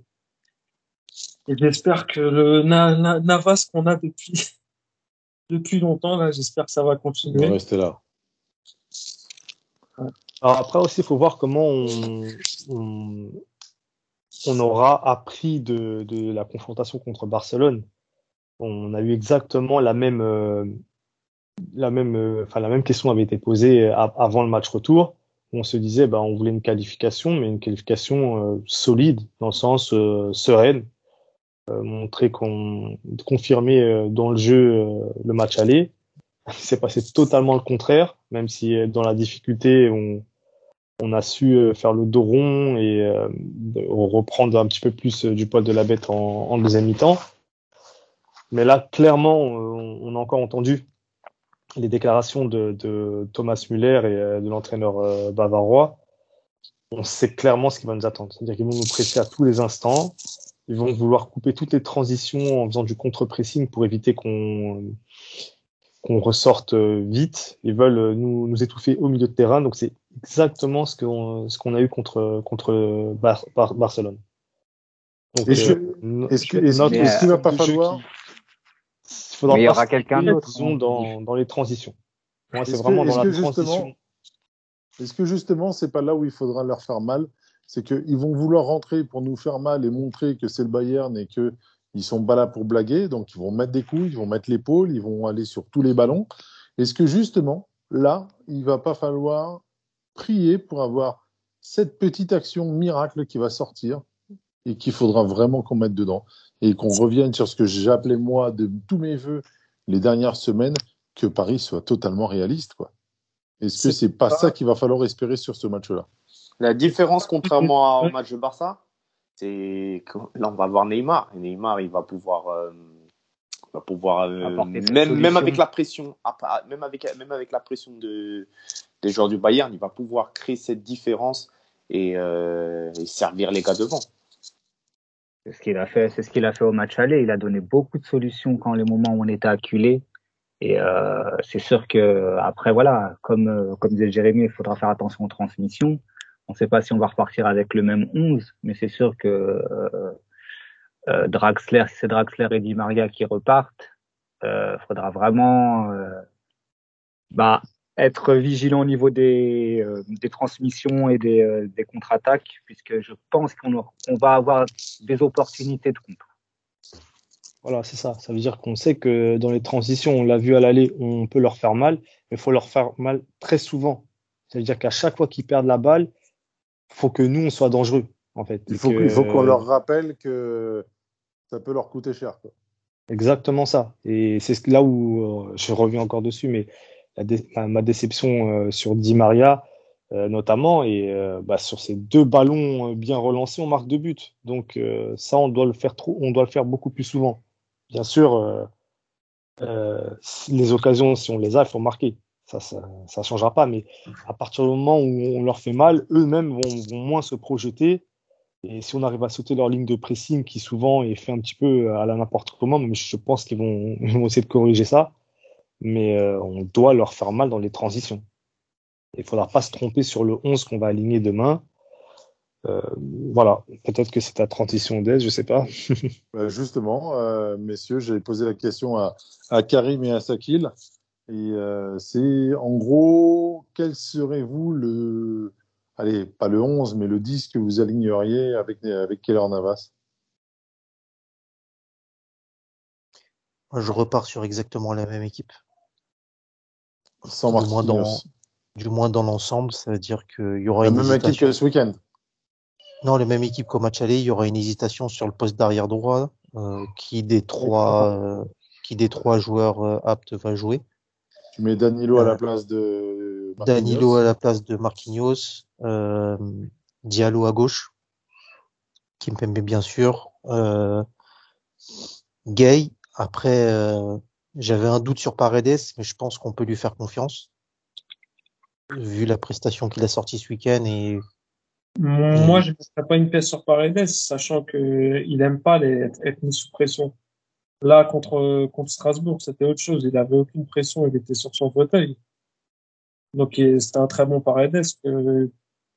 j'espère que le Navas qu'on a depuis depuis longtemps là, j'espère que ça va continuer. On va rester là. Alors après aussi, il faut voir comment on, on, aura appris de, de, la confrontation contre Barcelone. On a eu exactement la même, euh, la même, euh, enfin la même question avait été posée avant le match retour on se disait bah on voulait une qualification, mais une qualification euh, solide, dans le sens euh, sereine, euh, montrer qu'on confirmer dans le jeu le match aller. C'est passé totalement le contraire, même si dans la difficulté on, a su faire le dos rond et reprendre un petit peu plus du poil de la bête en, en deuxième mi-temps. Mais là, clairement, on a encore entendu les déclarations de, Thomas Müller et euh, de l'entraîneur euh, bavarois, on sait clairement ce qui va nous attendre. C'est-à-dire qu'ils vont nous presser à tous les instants. Ils vont vouloir couper toutes les transitions en faisant du contre-pressing pour éviter qu'on qu'on ressorte euh, vite. Ils veulent nous, nous étouffer au milieu de terrain. Donc c'est exactement ce qu'on ce qu'on a eu contre contre Barcelone. Est-ce qu'il est va pas falloir faudra Mais il y aura quelqu'un d'autre dans, dans les transitions. Moi, c'est vraiment dans la transition. Est-ce que justement, c'est pas là où il faudra leur faire mal? C'est qu'ils vont vouloir rentrer pour nous faire mal et montrer que c'est le Bayern et que ils sont pas là pour blaguer, donc ils vont mettre des coups, ils vont mettre l'épaule, ils vont aller sur tous les ballons. Est-ce que justement, là, il va pas falloir prier pour avoir cette petite action miracle qui va sortir et qu'il faudra vraiment qu'on mette dedans? Et qu'on revienne sur ce que j'ai appelé moi de tous mes voeux les dernières semaines, que Paris soit totalement réaliste. Quoi. Est-ce que c'est pas, pas ça qu'il va falloir espérer sur ce match-là? La différence, contrairement au match de Barça, c'est que là, on va voir Neymar. Et Neymar, il va pouvoir. Euh, va pouvoir euh, même, même avec la pression même avec même avec la pression de des joueurs du Bayern il va pouvoir créer cette différence et, euh, et servir les gars devant c'est ce qu'il a fait, c'est ce qu'il a fait au match aller. Il a donné beaucoup de solutions quand les moments où on était acculé. Et euh, c'est sûr que après voilà, comme euh, comme disait Jérémy, il faudra faire attention aux transmissions. On ne sait pas si on va repartir avec le même 11, mais c'est sûr que euh, euh, Draxler, si c'est Draxler et Di Maria qui repartent, euh, faudra vraiment bah, être vigilant au niveau des, euh, des transmissions et des, euh, des contre-attaques, puisque je pense qu'on on va avoir des opportunités de contre. Voilà, c'est ça. Ça veut dire qu'on sait que dans les transitions, on l'a vu à l'aller, on peut leur faire mal, mais il faut leur faire mal très souvent. Ça veut dire qu'à chaque fois qu'ils perdent la balle, faut que nous, on soit dangereux, en fait. Il faut, il qu'on leur rappelle que ça peut leur coûter cher. Quoi. Exactement ça. Et c'est là où euh, je reviens encore dessus, mais ma, déception euh, sur Di Maria, euh, notamment, et euh, bah, sur ces deux ballons bien relancés, on marque deux buts. Donc ça, on doit le faire beaucoup plus souvent. Bien sûr, les occasions, si on les a, il faut marquer. Ça, ça, changera pas. Mais à partir du moment où on leur fait mal, eux-mêmes vont, moins se projeter et si on arrive à sauter leur ligne de pressing, qui souvent est fait un petit peu à la n'importe comment, même je pense qu'ils vont, ils vont essayer de corriger ça, mais euh, on doit leur faire mal dans les transitions. Il faudra pas se tromper sur le 11 qu'on va aligner demain. Euh, voilà, peut-être que c'est ta transition d'aise, je sais pas. Justement, euh, messieurs, j'ai posé la question à, à, Karim et à Sakil. Et euh, c'est en gros, quel serait-vous le, allez, pas le 11, mais le 10 que vous aligneriez avec, avec Keller Navas? Je repars sur exactement la même équipe. Sans du moins dans, du moins dans l'ensemble, ça veut dire qu'il y aura la une même équipe que ce week-end. Non, la même équipe qu'au match aller, il y aura une hésitation sur le poste d'arrière droit. Euh, qui des trois, euh, qui des trois joueurs euh, aptes va jouer Tu mets Danilo à la place de Marquinhos. Danilo à la place de Marquinhos, euh, Diallo à gauche, Kimpembe bien sûr, euh, Gay. Après, euh, j'avais un doute sur Paredes, mais je pense qu'on peut lui faire confiance vu la prestation qu'il a sortie ce week-end et moi, je ne mettrais pas une pièce sur Paredes, sachant qu'il n'aime pas les, être, être, mis sous pression. Là, contre, contre Strasbourg, c'était autre chose. Il n'avait aucune pression, il était sur son fauteuil. Donc, c'était un très bon Paredes. Que,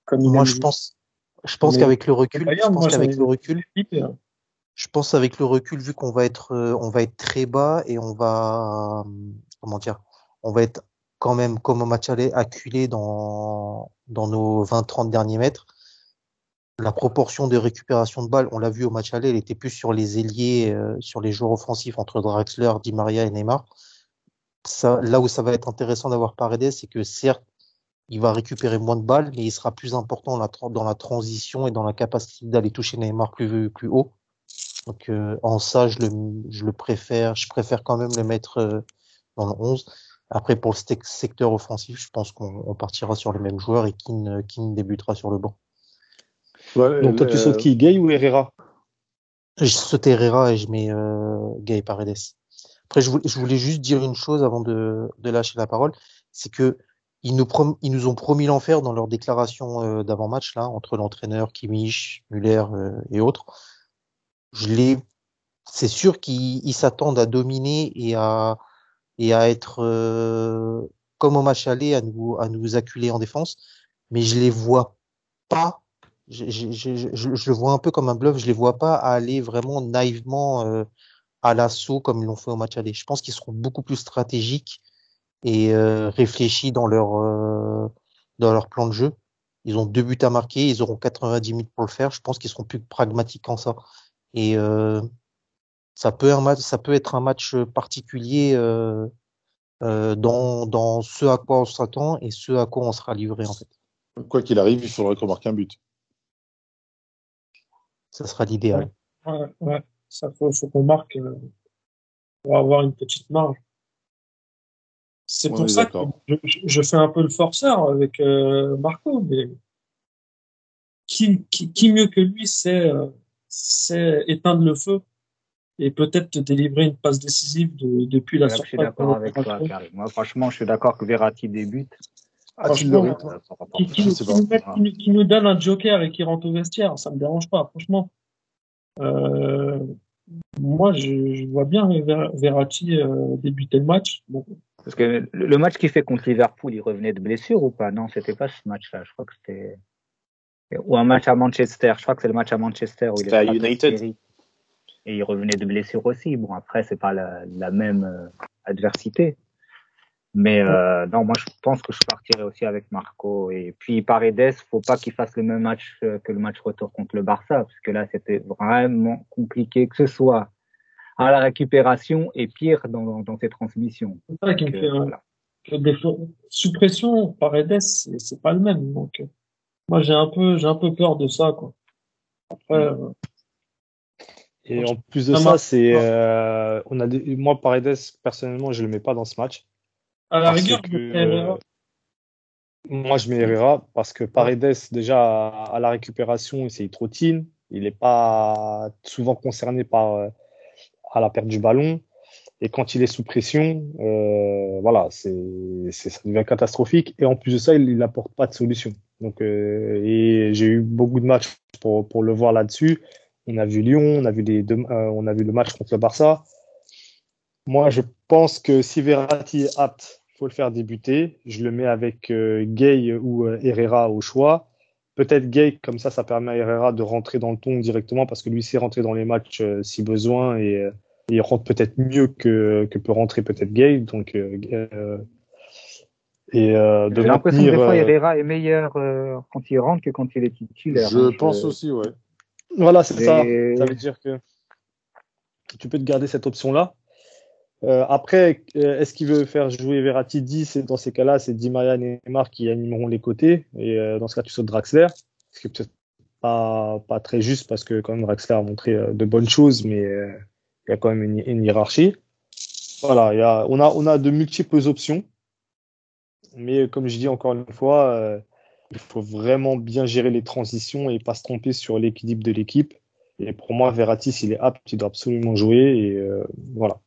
comme moi, je pense, je pense qu'avec le recul, je pense qu'avec le recul, je pense avec le recul, vu qu'on va être, on va être très bas et on va, comment dire, on va être quand même, comme au match aller, acculé dans, dans nos 20-30 derniers mètres la proportion de récupération de balles, on l'a vu au match aller, elle était plus sur les ailiers, euh, sur les joueurs offensifs entre Draxler, Di Maria et Neymar. Ça, là où ça va être intéressant d'avoir Paredes, c'est que certes, il va récupérer moins de balles, mais il sera plus important dans la, transition et dans la capacité d'aller toucher Neymar plus haut. Donc euh, en ça, je le, je le préfère, je préfère quand même le mettre euh, dans le 11. Après, pour le secteur offensif, je pense qu'on partira sur le même joueur et Keane, Keane débutera sur le banc. Ouais, Donc toi, tu sautes qui Gay ou Herrera? Je saute Herrera et je mets euh, Gay Paredes. Après, je voulais, je voulais, juste dire une chose avant de, de lâcher la parole, c'est que ils nous, prom ils nous ont promis l'enfer dans leur déclaration euh, d'avant-match là entre l'entraîneur Kimmich, Muller euh, et autres. Je l'ai, c'est sûr qu'ils s'attendent à dominer et à et à être euh, comme au match aller à nous à nous acculer en défense, mais je les vois pas je, je, je, je, le vois un peu comme un bluff. Je les vois pas aller vraiment naïvement euh, à l'assaut comme ils l'ont fait au match aller. Je pense qu'ils seront beaucoup plus stratégiques et euh, réfléchis dans leur euh, dans leur plan de jeu. Ils ont deux buts à marquer, ils auront 90 minutes pour le faire. Je pense qu'ils seront plus pragmatiques en ça. Et euh, ça peut un match, ça peut être un match particulier euh, euh, dans dans ce à quoi on s'attend et ce à quoi on sera livré en fait. Quoi qu'il arrive, il faudrait qu'on marque un but ça sera l'idéal. Ouais, ouais, ça faut, faut qu'on marque euh, pour avoir une petite marge. C'est pour ça que je, je, fais un peu le forceur avec euh, Marco, mais qui, qui, qui, mieux que lui sait, euh, sait éteindre le feu et peut-être te délivrer une passe décisive de, depuis la surface. Je suis d'accord avec toi, Karim. Moi, franchement, je suis d'accord que Verratti débute. Ah, qui, nous donne un joker et qui rentre au vestiaire, ça me dérange pas, franchement. Euh, moi, je, je, vois bien Verratti euh, débuter le match. Bon. Parce que le match qu'il fait contre Liverpool, il revenait de blessure ou pas? Non, c'était pas ce match-là. Je crois que c'était ou un match à Manchester. Je crois que c'est le match à Manchester où il était à United. Et il revenait de blessure aussi. Bon, après, c'est pas la, la même euh, adversité. Mais euh, non, moi je pense que je partirai aussi avec Marco. Et puis Paredes, faut pas qu'il fasse le même match que le match retour contre le Barça, parce que là c'était vraiment compliqué, que ce soit à la récupération et pire dans, dans ses transmissions. C'est ça qui me Donc, fait, euh, euh, voilà. que des fois, sous pression, Paredes, c'est c'est pas le même. Donc, euh, moi, j'ai un peu, j'ai un peu peur de ça, quoi. Après, euh, Et en plus de Ça c'est, euh, on a des, moi, Paredes, personnellement, je le mets pas dans ce match. à la rigueur, que, euh, moi, je mets Herrera parce que Paredes, déjà, à, à la récupération, c'est il trottine. Il n'est pas souvent concerné par, euh, à la perte du ballon. Et quand il est sous pression, voilà, c'est, c'est, ça devient catastrophique. Et en plus de ça, il n'apporte pas de solution. Euh, et j'ai eu beaucoup de matchs pour, le voir là-dessus. On a vu Lyon, on a vu des, deux- euh, on a vu le match contre le Barça. Moi, je pense que si Verratti est apte, il faut le faire débuter. Je le mets avec euh, Gay ou Herrera au choix. Peut-être Gay, comme ça, ça permet à Herrera de rentrer dans le ton directement parce que lui sait rentrer dans les matchs si besoin et, il rentre peut-être mieux que, que peut rentrer peut-être Gay. Donc, et euh, de J'ai l'impression que des fois, euh, Herrera est meilleur euh, quand il rentre que quand il est titulaire. Je hein. pense aussi, ouais. Voilà, c'est ça. Et- Ça veut dire que tu peux te garder cette option-là. Euh, après, euh, est-ce qu'il veut faire jouer Verratti 10 Et dans ces cas-là, c'est Di Maria et Neymar qui animeront les côtés. Et euh, dans ce cas, tu sautes Draxler. Ce qui est peut-être pas, pas très juste parce que quand même Draxler a montré de bonnes choses, mais euh, il y a quand même une, une hiérarchie. Voilà, il y a, on, a, on a de multiples options. Mais comme je dis encore une fois, euh, il faut vraiment bien gérer les transitions et pas se tromper sur l'équilibre de l'équipe. Et pour moi, Verratti, s'il est apte, il doit absolument jouer. Et euh, voilà.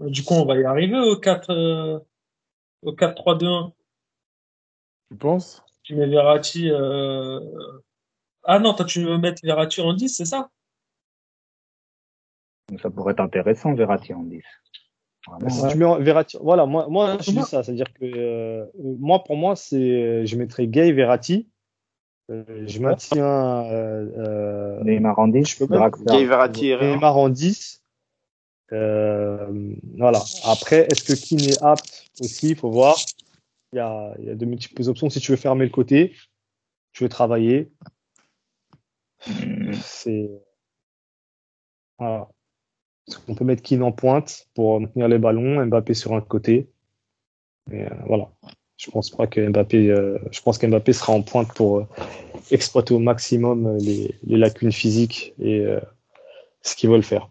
Du coup, on va y arriver au 4, euh, au 4-3-2-1. Tu penses? Tu mets Verratti, euh... ah non, toi, tu veux mettre Verratti en 10, c'est ça? Ça pourrait être intéressant, Verratti en 10. Vraiment. Si Ouais. tu mets Verratti, voilà, moi, moi, je dis ça, c'est-à-dire que euh, moi, pour moi, c'est, je mettrais Gay Verratti. Euh, je maintiens euh, euh, Neymar en 10, je peux Draxler. Gay Verratti. Neymar en 10. Euh, voilà. Après, est-ce que Keane est apte aussi? Il faut voir. Il y a, il y a de multiples options. Si tu veux fermer le côté, tu veux travailler, Hmm. c'est voilà. On peut mettre Keane en pointe pour maintenir les ballons, Mbappé sur un côté. Mais euh, voilà. Je pense pas que Mbappé, euh, je pense qu'Mbappé sera en pointe pour euh, exploiter au maximum les, les lacunes physiques et euh, ce qu'ils veulent faire.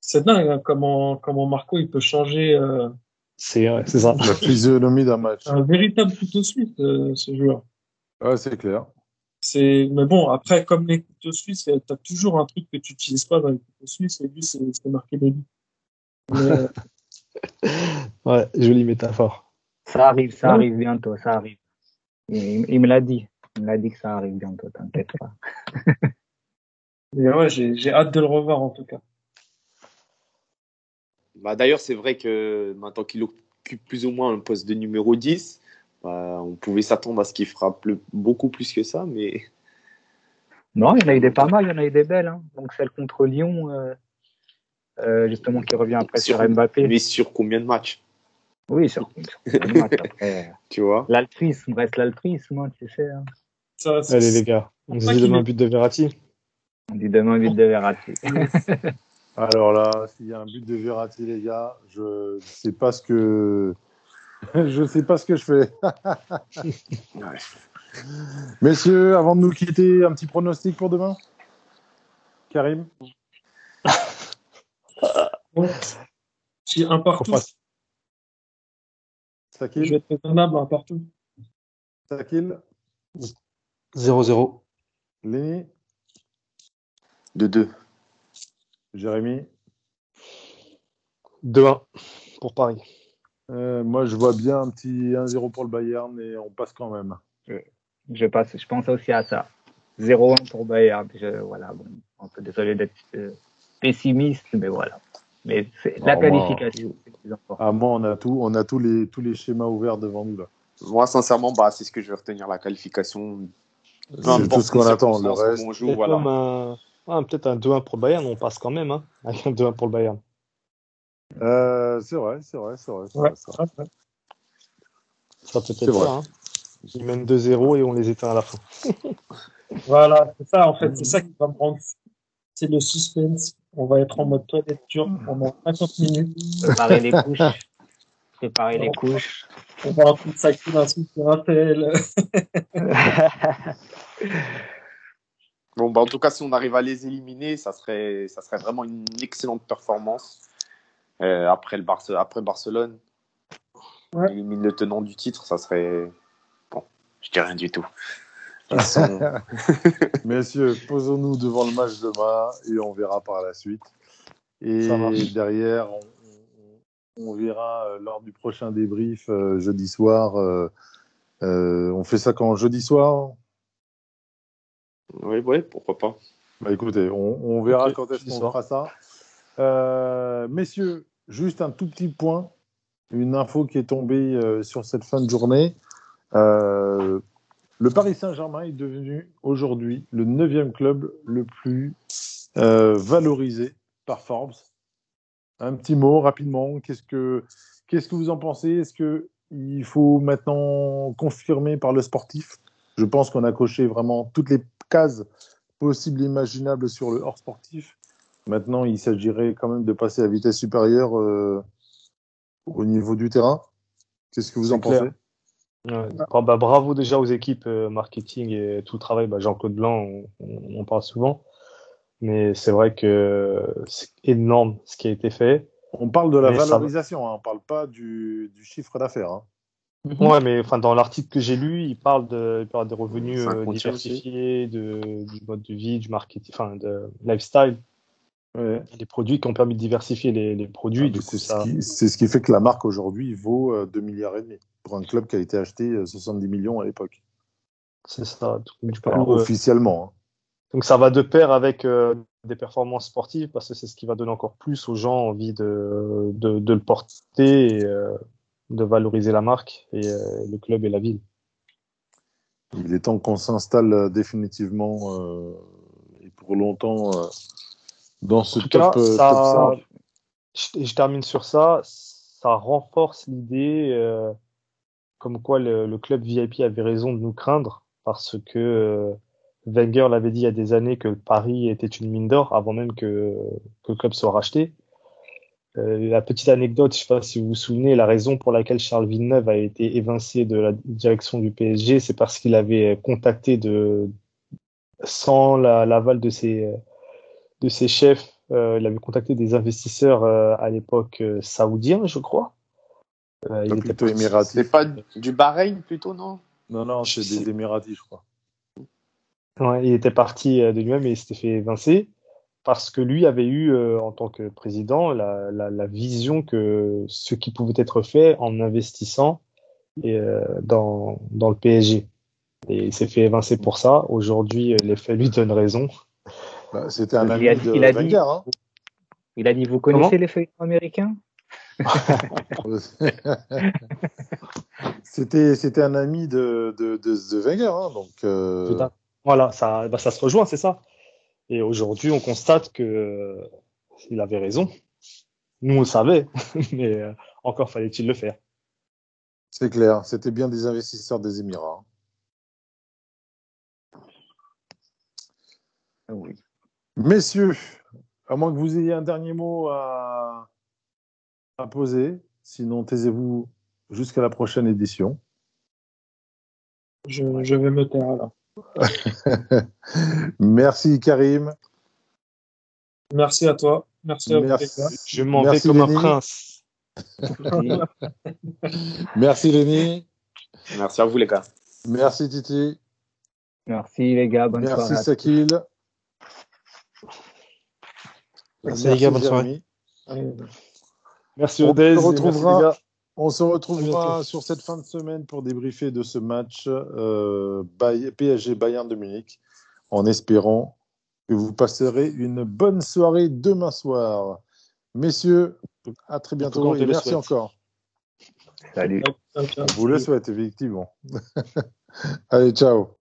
C'est dingue, hein, comment, comment Marco, il peut changer, euh, C'est ouais, c'est ça. La physionomie d'un match. un véritable couteau suisse, euh, ce joueur. Ouais, c'est clair. C'est, mais bon, après, comme les couteaux suisses, euh, t'as toujours un truc que tu utilises pas dans les couteaux suisses, et lui, c'est, c'est marqué des buts. Mais, euh, Ouais, jolie métaphore. Ça arrive, ça Ouais. arrive bientôt, ça arrive. Il, il me l'a dit. Il me l'a dit que ça arrive bientôt, t'inquiète pas. mais ouais, j'ai, j'ai hâte de le revoir, en tout cas. Bah, D'ailleurs, c'est vrai que maintenant qu'il occupe plus ou moins un poste de numéro 10, bah, on pouvait s'attendre à ce qu'il fera plus- beaucoup plus que ça, mais Non, il y en a eu des pas mal, il y en a eu des belles. Hein. Donc celle contre Lyon, euh, euh, justement, qui revient après sur, Sur- Mbappé. mais sur combien de matchs? Oui, sur, sur le match. Après, Tu vois l'altrisme reste l'altrisme, hein, tu sais. hein. Ça, Allez les gars, on dit demain un but de Verratti. On dit demain vite de Verratti. Alors là, s'il y a un but de Verratti, les gars, je sais pas ce que je sais pas ce que je fais. Messieurs, avant de nous quitter, un petit pronostic pour demain? Karim? Si un partout, pas- je Sakil, vais être raisonnable, un partout. Sakil, 0-0. Lenny, De deux. Jérémy? 2-1 pour Paris. Euh, moi, je vois bien un petit 1-0 pour le Bayern et on passe quand même. Je, passe, je pense aussi à ça. 0-1 pour Bayern. Je, voilà, bon, un peu désolé d'être euh, pessimiste, mais voilà. Mais c'est la moi, qualification, le plus important. Ah, moi, on a tout, on a tous les tous les schémas ouverts devant nous là. Moi, sincèrement, bah, c'est ce que je vais retenir, la qualification. C'est tout ce qu'on attend. Le reste, comment on joue, Peut-être voilà. un, ah, peut-être un 2-1 pour le Bayern, on passe quand même. Hein, un 2-1 pour le Bayern. Euh, c'est vrai, c'est vrai, c'est vrai. c'est Ouais, vrai, ouais. Ça peut être vrai. ça. Hein. Ils mènent 2-0 et on les éteint à la fin. Voilà, c'est ça en fait, c'est ça qui va me rendre fou. C'est le suspense. On va être en mode toilette dure pendant 50 minutes. Préparer les couches. Préparer les couches. On va en train de sacrer l'insulte sur un tel. Bon, bah, en tout cas, si on arrive à les éliminer, ça serait, ça serait vraiment une excellente performance. Euh, après, le Barce- après Barcelone, Ouais. élimine le tenant du titre, ça serait. Bon, je dis rien du tout. Sont- Messieurs, posons-nous devant le match demain et on verra par la suite. Et Ça marche. derrière, on, verra euh, lors du prochain débrief euh, jeudi soir. euh, euh, on fait ça quand jeudi soir? Oui, ouais, pourquoi pas. Bah écoutez, on, on verra quand est-ce qu'on fera ça. Euh, messieurs, juste un tout petit point, une info qui est tombée euh, sur cette fin de journée. Euh, le Paris Saint-Germain est devenu aujourd'hui le neuvième club le plus valorisé par Forbes. Un petit mot rapidement. Qu'est-ce que qu'est-ce que vous en pensez? Est-ce que il faut maintenant confirmer par le sportif? Je pense qu'on a coché vraiment toutes les cases possibles et imaginables sur le hors sportif. Maintenant, il s'agirait quand même de passer à vitesse supérieure euh, au niveau du terrain. Qu'est-ce que vous en clair. pensez? Ouais. Bra- bah, bravo déjà aux équipes euh, marketing et tout le travail. Bah, Jean-Claude Blanc, on, on en parle souvent. Mais c'est vrai que c'est énorme ce qui a été fait. On parle de la Mais ça va. valorisation, hein, on parle pas du, du chiffre d'affaires. hein. Ouais, mais enfin, dans l'article que j'ai lu, il parle, de, il parle des revenus euh, diversifiés, de, du mode de vie, du marketing, enfin, de lifestyle. Ouais. Les produits qui ont permis de diversifier les, les produits. Ah, du mais coup, c'est ce, ça. qui- c'est ce qui fait que la marque aujourd'hui vaut euh, 2 milliards et demi pour un club qui a été acheté euh, 70 millions à l'époque. C'est ça. Du coup, Enfin, euh, officiellement. hein. Donc ça va de pair avec euh, des performances sportives parce que c'est ce qui va donner encore plus aux gens envie de, de, de le porter et euh, de valoriser la marque et euh, le club et la ville. Il est temps qu'on s'installe euh, définitivement euh, et pour longtemps euh, dans ce top, cas, euh, ça, top 5. je, je termine sur ça. Ça renforce l'idée euh, comme quoi le, le club VIP avait raison de nous craindre parce que euh, Wenger l'avait dit il y a des années que Paris était une mine d'or avant même que, que le club soit racheté. Euh, la petite anecdote, je sais pas si vous vous souvenez, la raison pour laquelle Charles Villeneuve a été évincé de la direction du PSG, c'est parce qu'il avait contacté de, sans la- l'aval de ses, de ses chefs, euh, il avait contacté des investisseurs euh, à l'époque euh, saoudiens, je crois. Euh, il était plutôt parti- émiratis. C'est pas du Bahreïn plutôt, non? Non, non, c'est des. Émiratis, je crois. Ouais, il était parti euh, de lui-même et il s'était fait évincer parce que lui avait eu, euh, en tant que président, la, la, la vision que ce qui pouvait être fait en investissant et, euh, dans, dans le PSG. Et il s'est fait évincer pour ça. Aujourd'hui, les faits lui donnent raison. Bah, C'était un Il ami a dit- de il a dit- Wenger. Hein. Il a dit, vous connaissez les feuilletons américains? C'était c'était un ami de, de, de, de Wenger. Hein, donc, euh, Tout à- Voilà, ça, bah, ça se rejoint, c'est ça. Et aujourd'hui, on constate que euh, il avait raison. Nous, on le savait, mais euh, encore fallait-il le faire. c'est clair. C'était bien des investisseurs des Émirats. hein. Ah Oui. Messieurs, à moins que vous ayez un dernier mot à, à poser, sinon taisez-vous jusqu'à la prochaine édition. Je, je vais me taire là. Merci Karim. Merci à toi. Merci à vous, les Merci. gars. Je m'en vais Merci, comme un prince. Merci Lenny. Merci à vous, les gars. Merci Titi. Merci les gars, bonne Merci soirée. Sakil. Merci, les gars, bonne Merci On Odez. se et retrouvera. merci, les gars. On se retrouvera sur cette fin de semaine pour débriefer de ce match euh, PSG Bayern de Munich en espérant que vous passerez une bonne soirée demain soir. Messieurs, à très bientôt et merci encore. Salut. vous le souhaite, effectivement. Allez, ciao.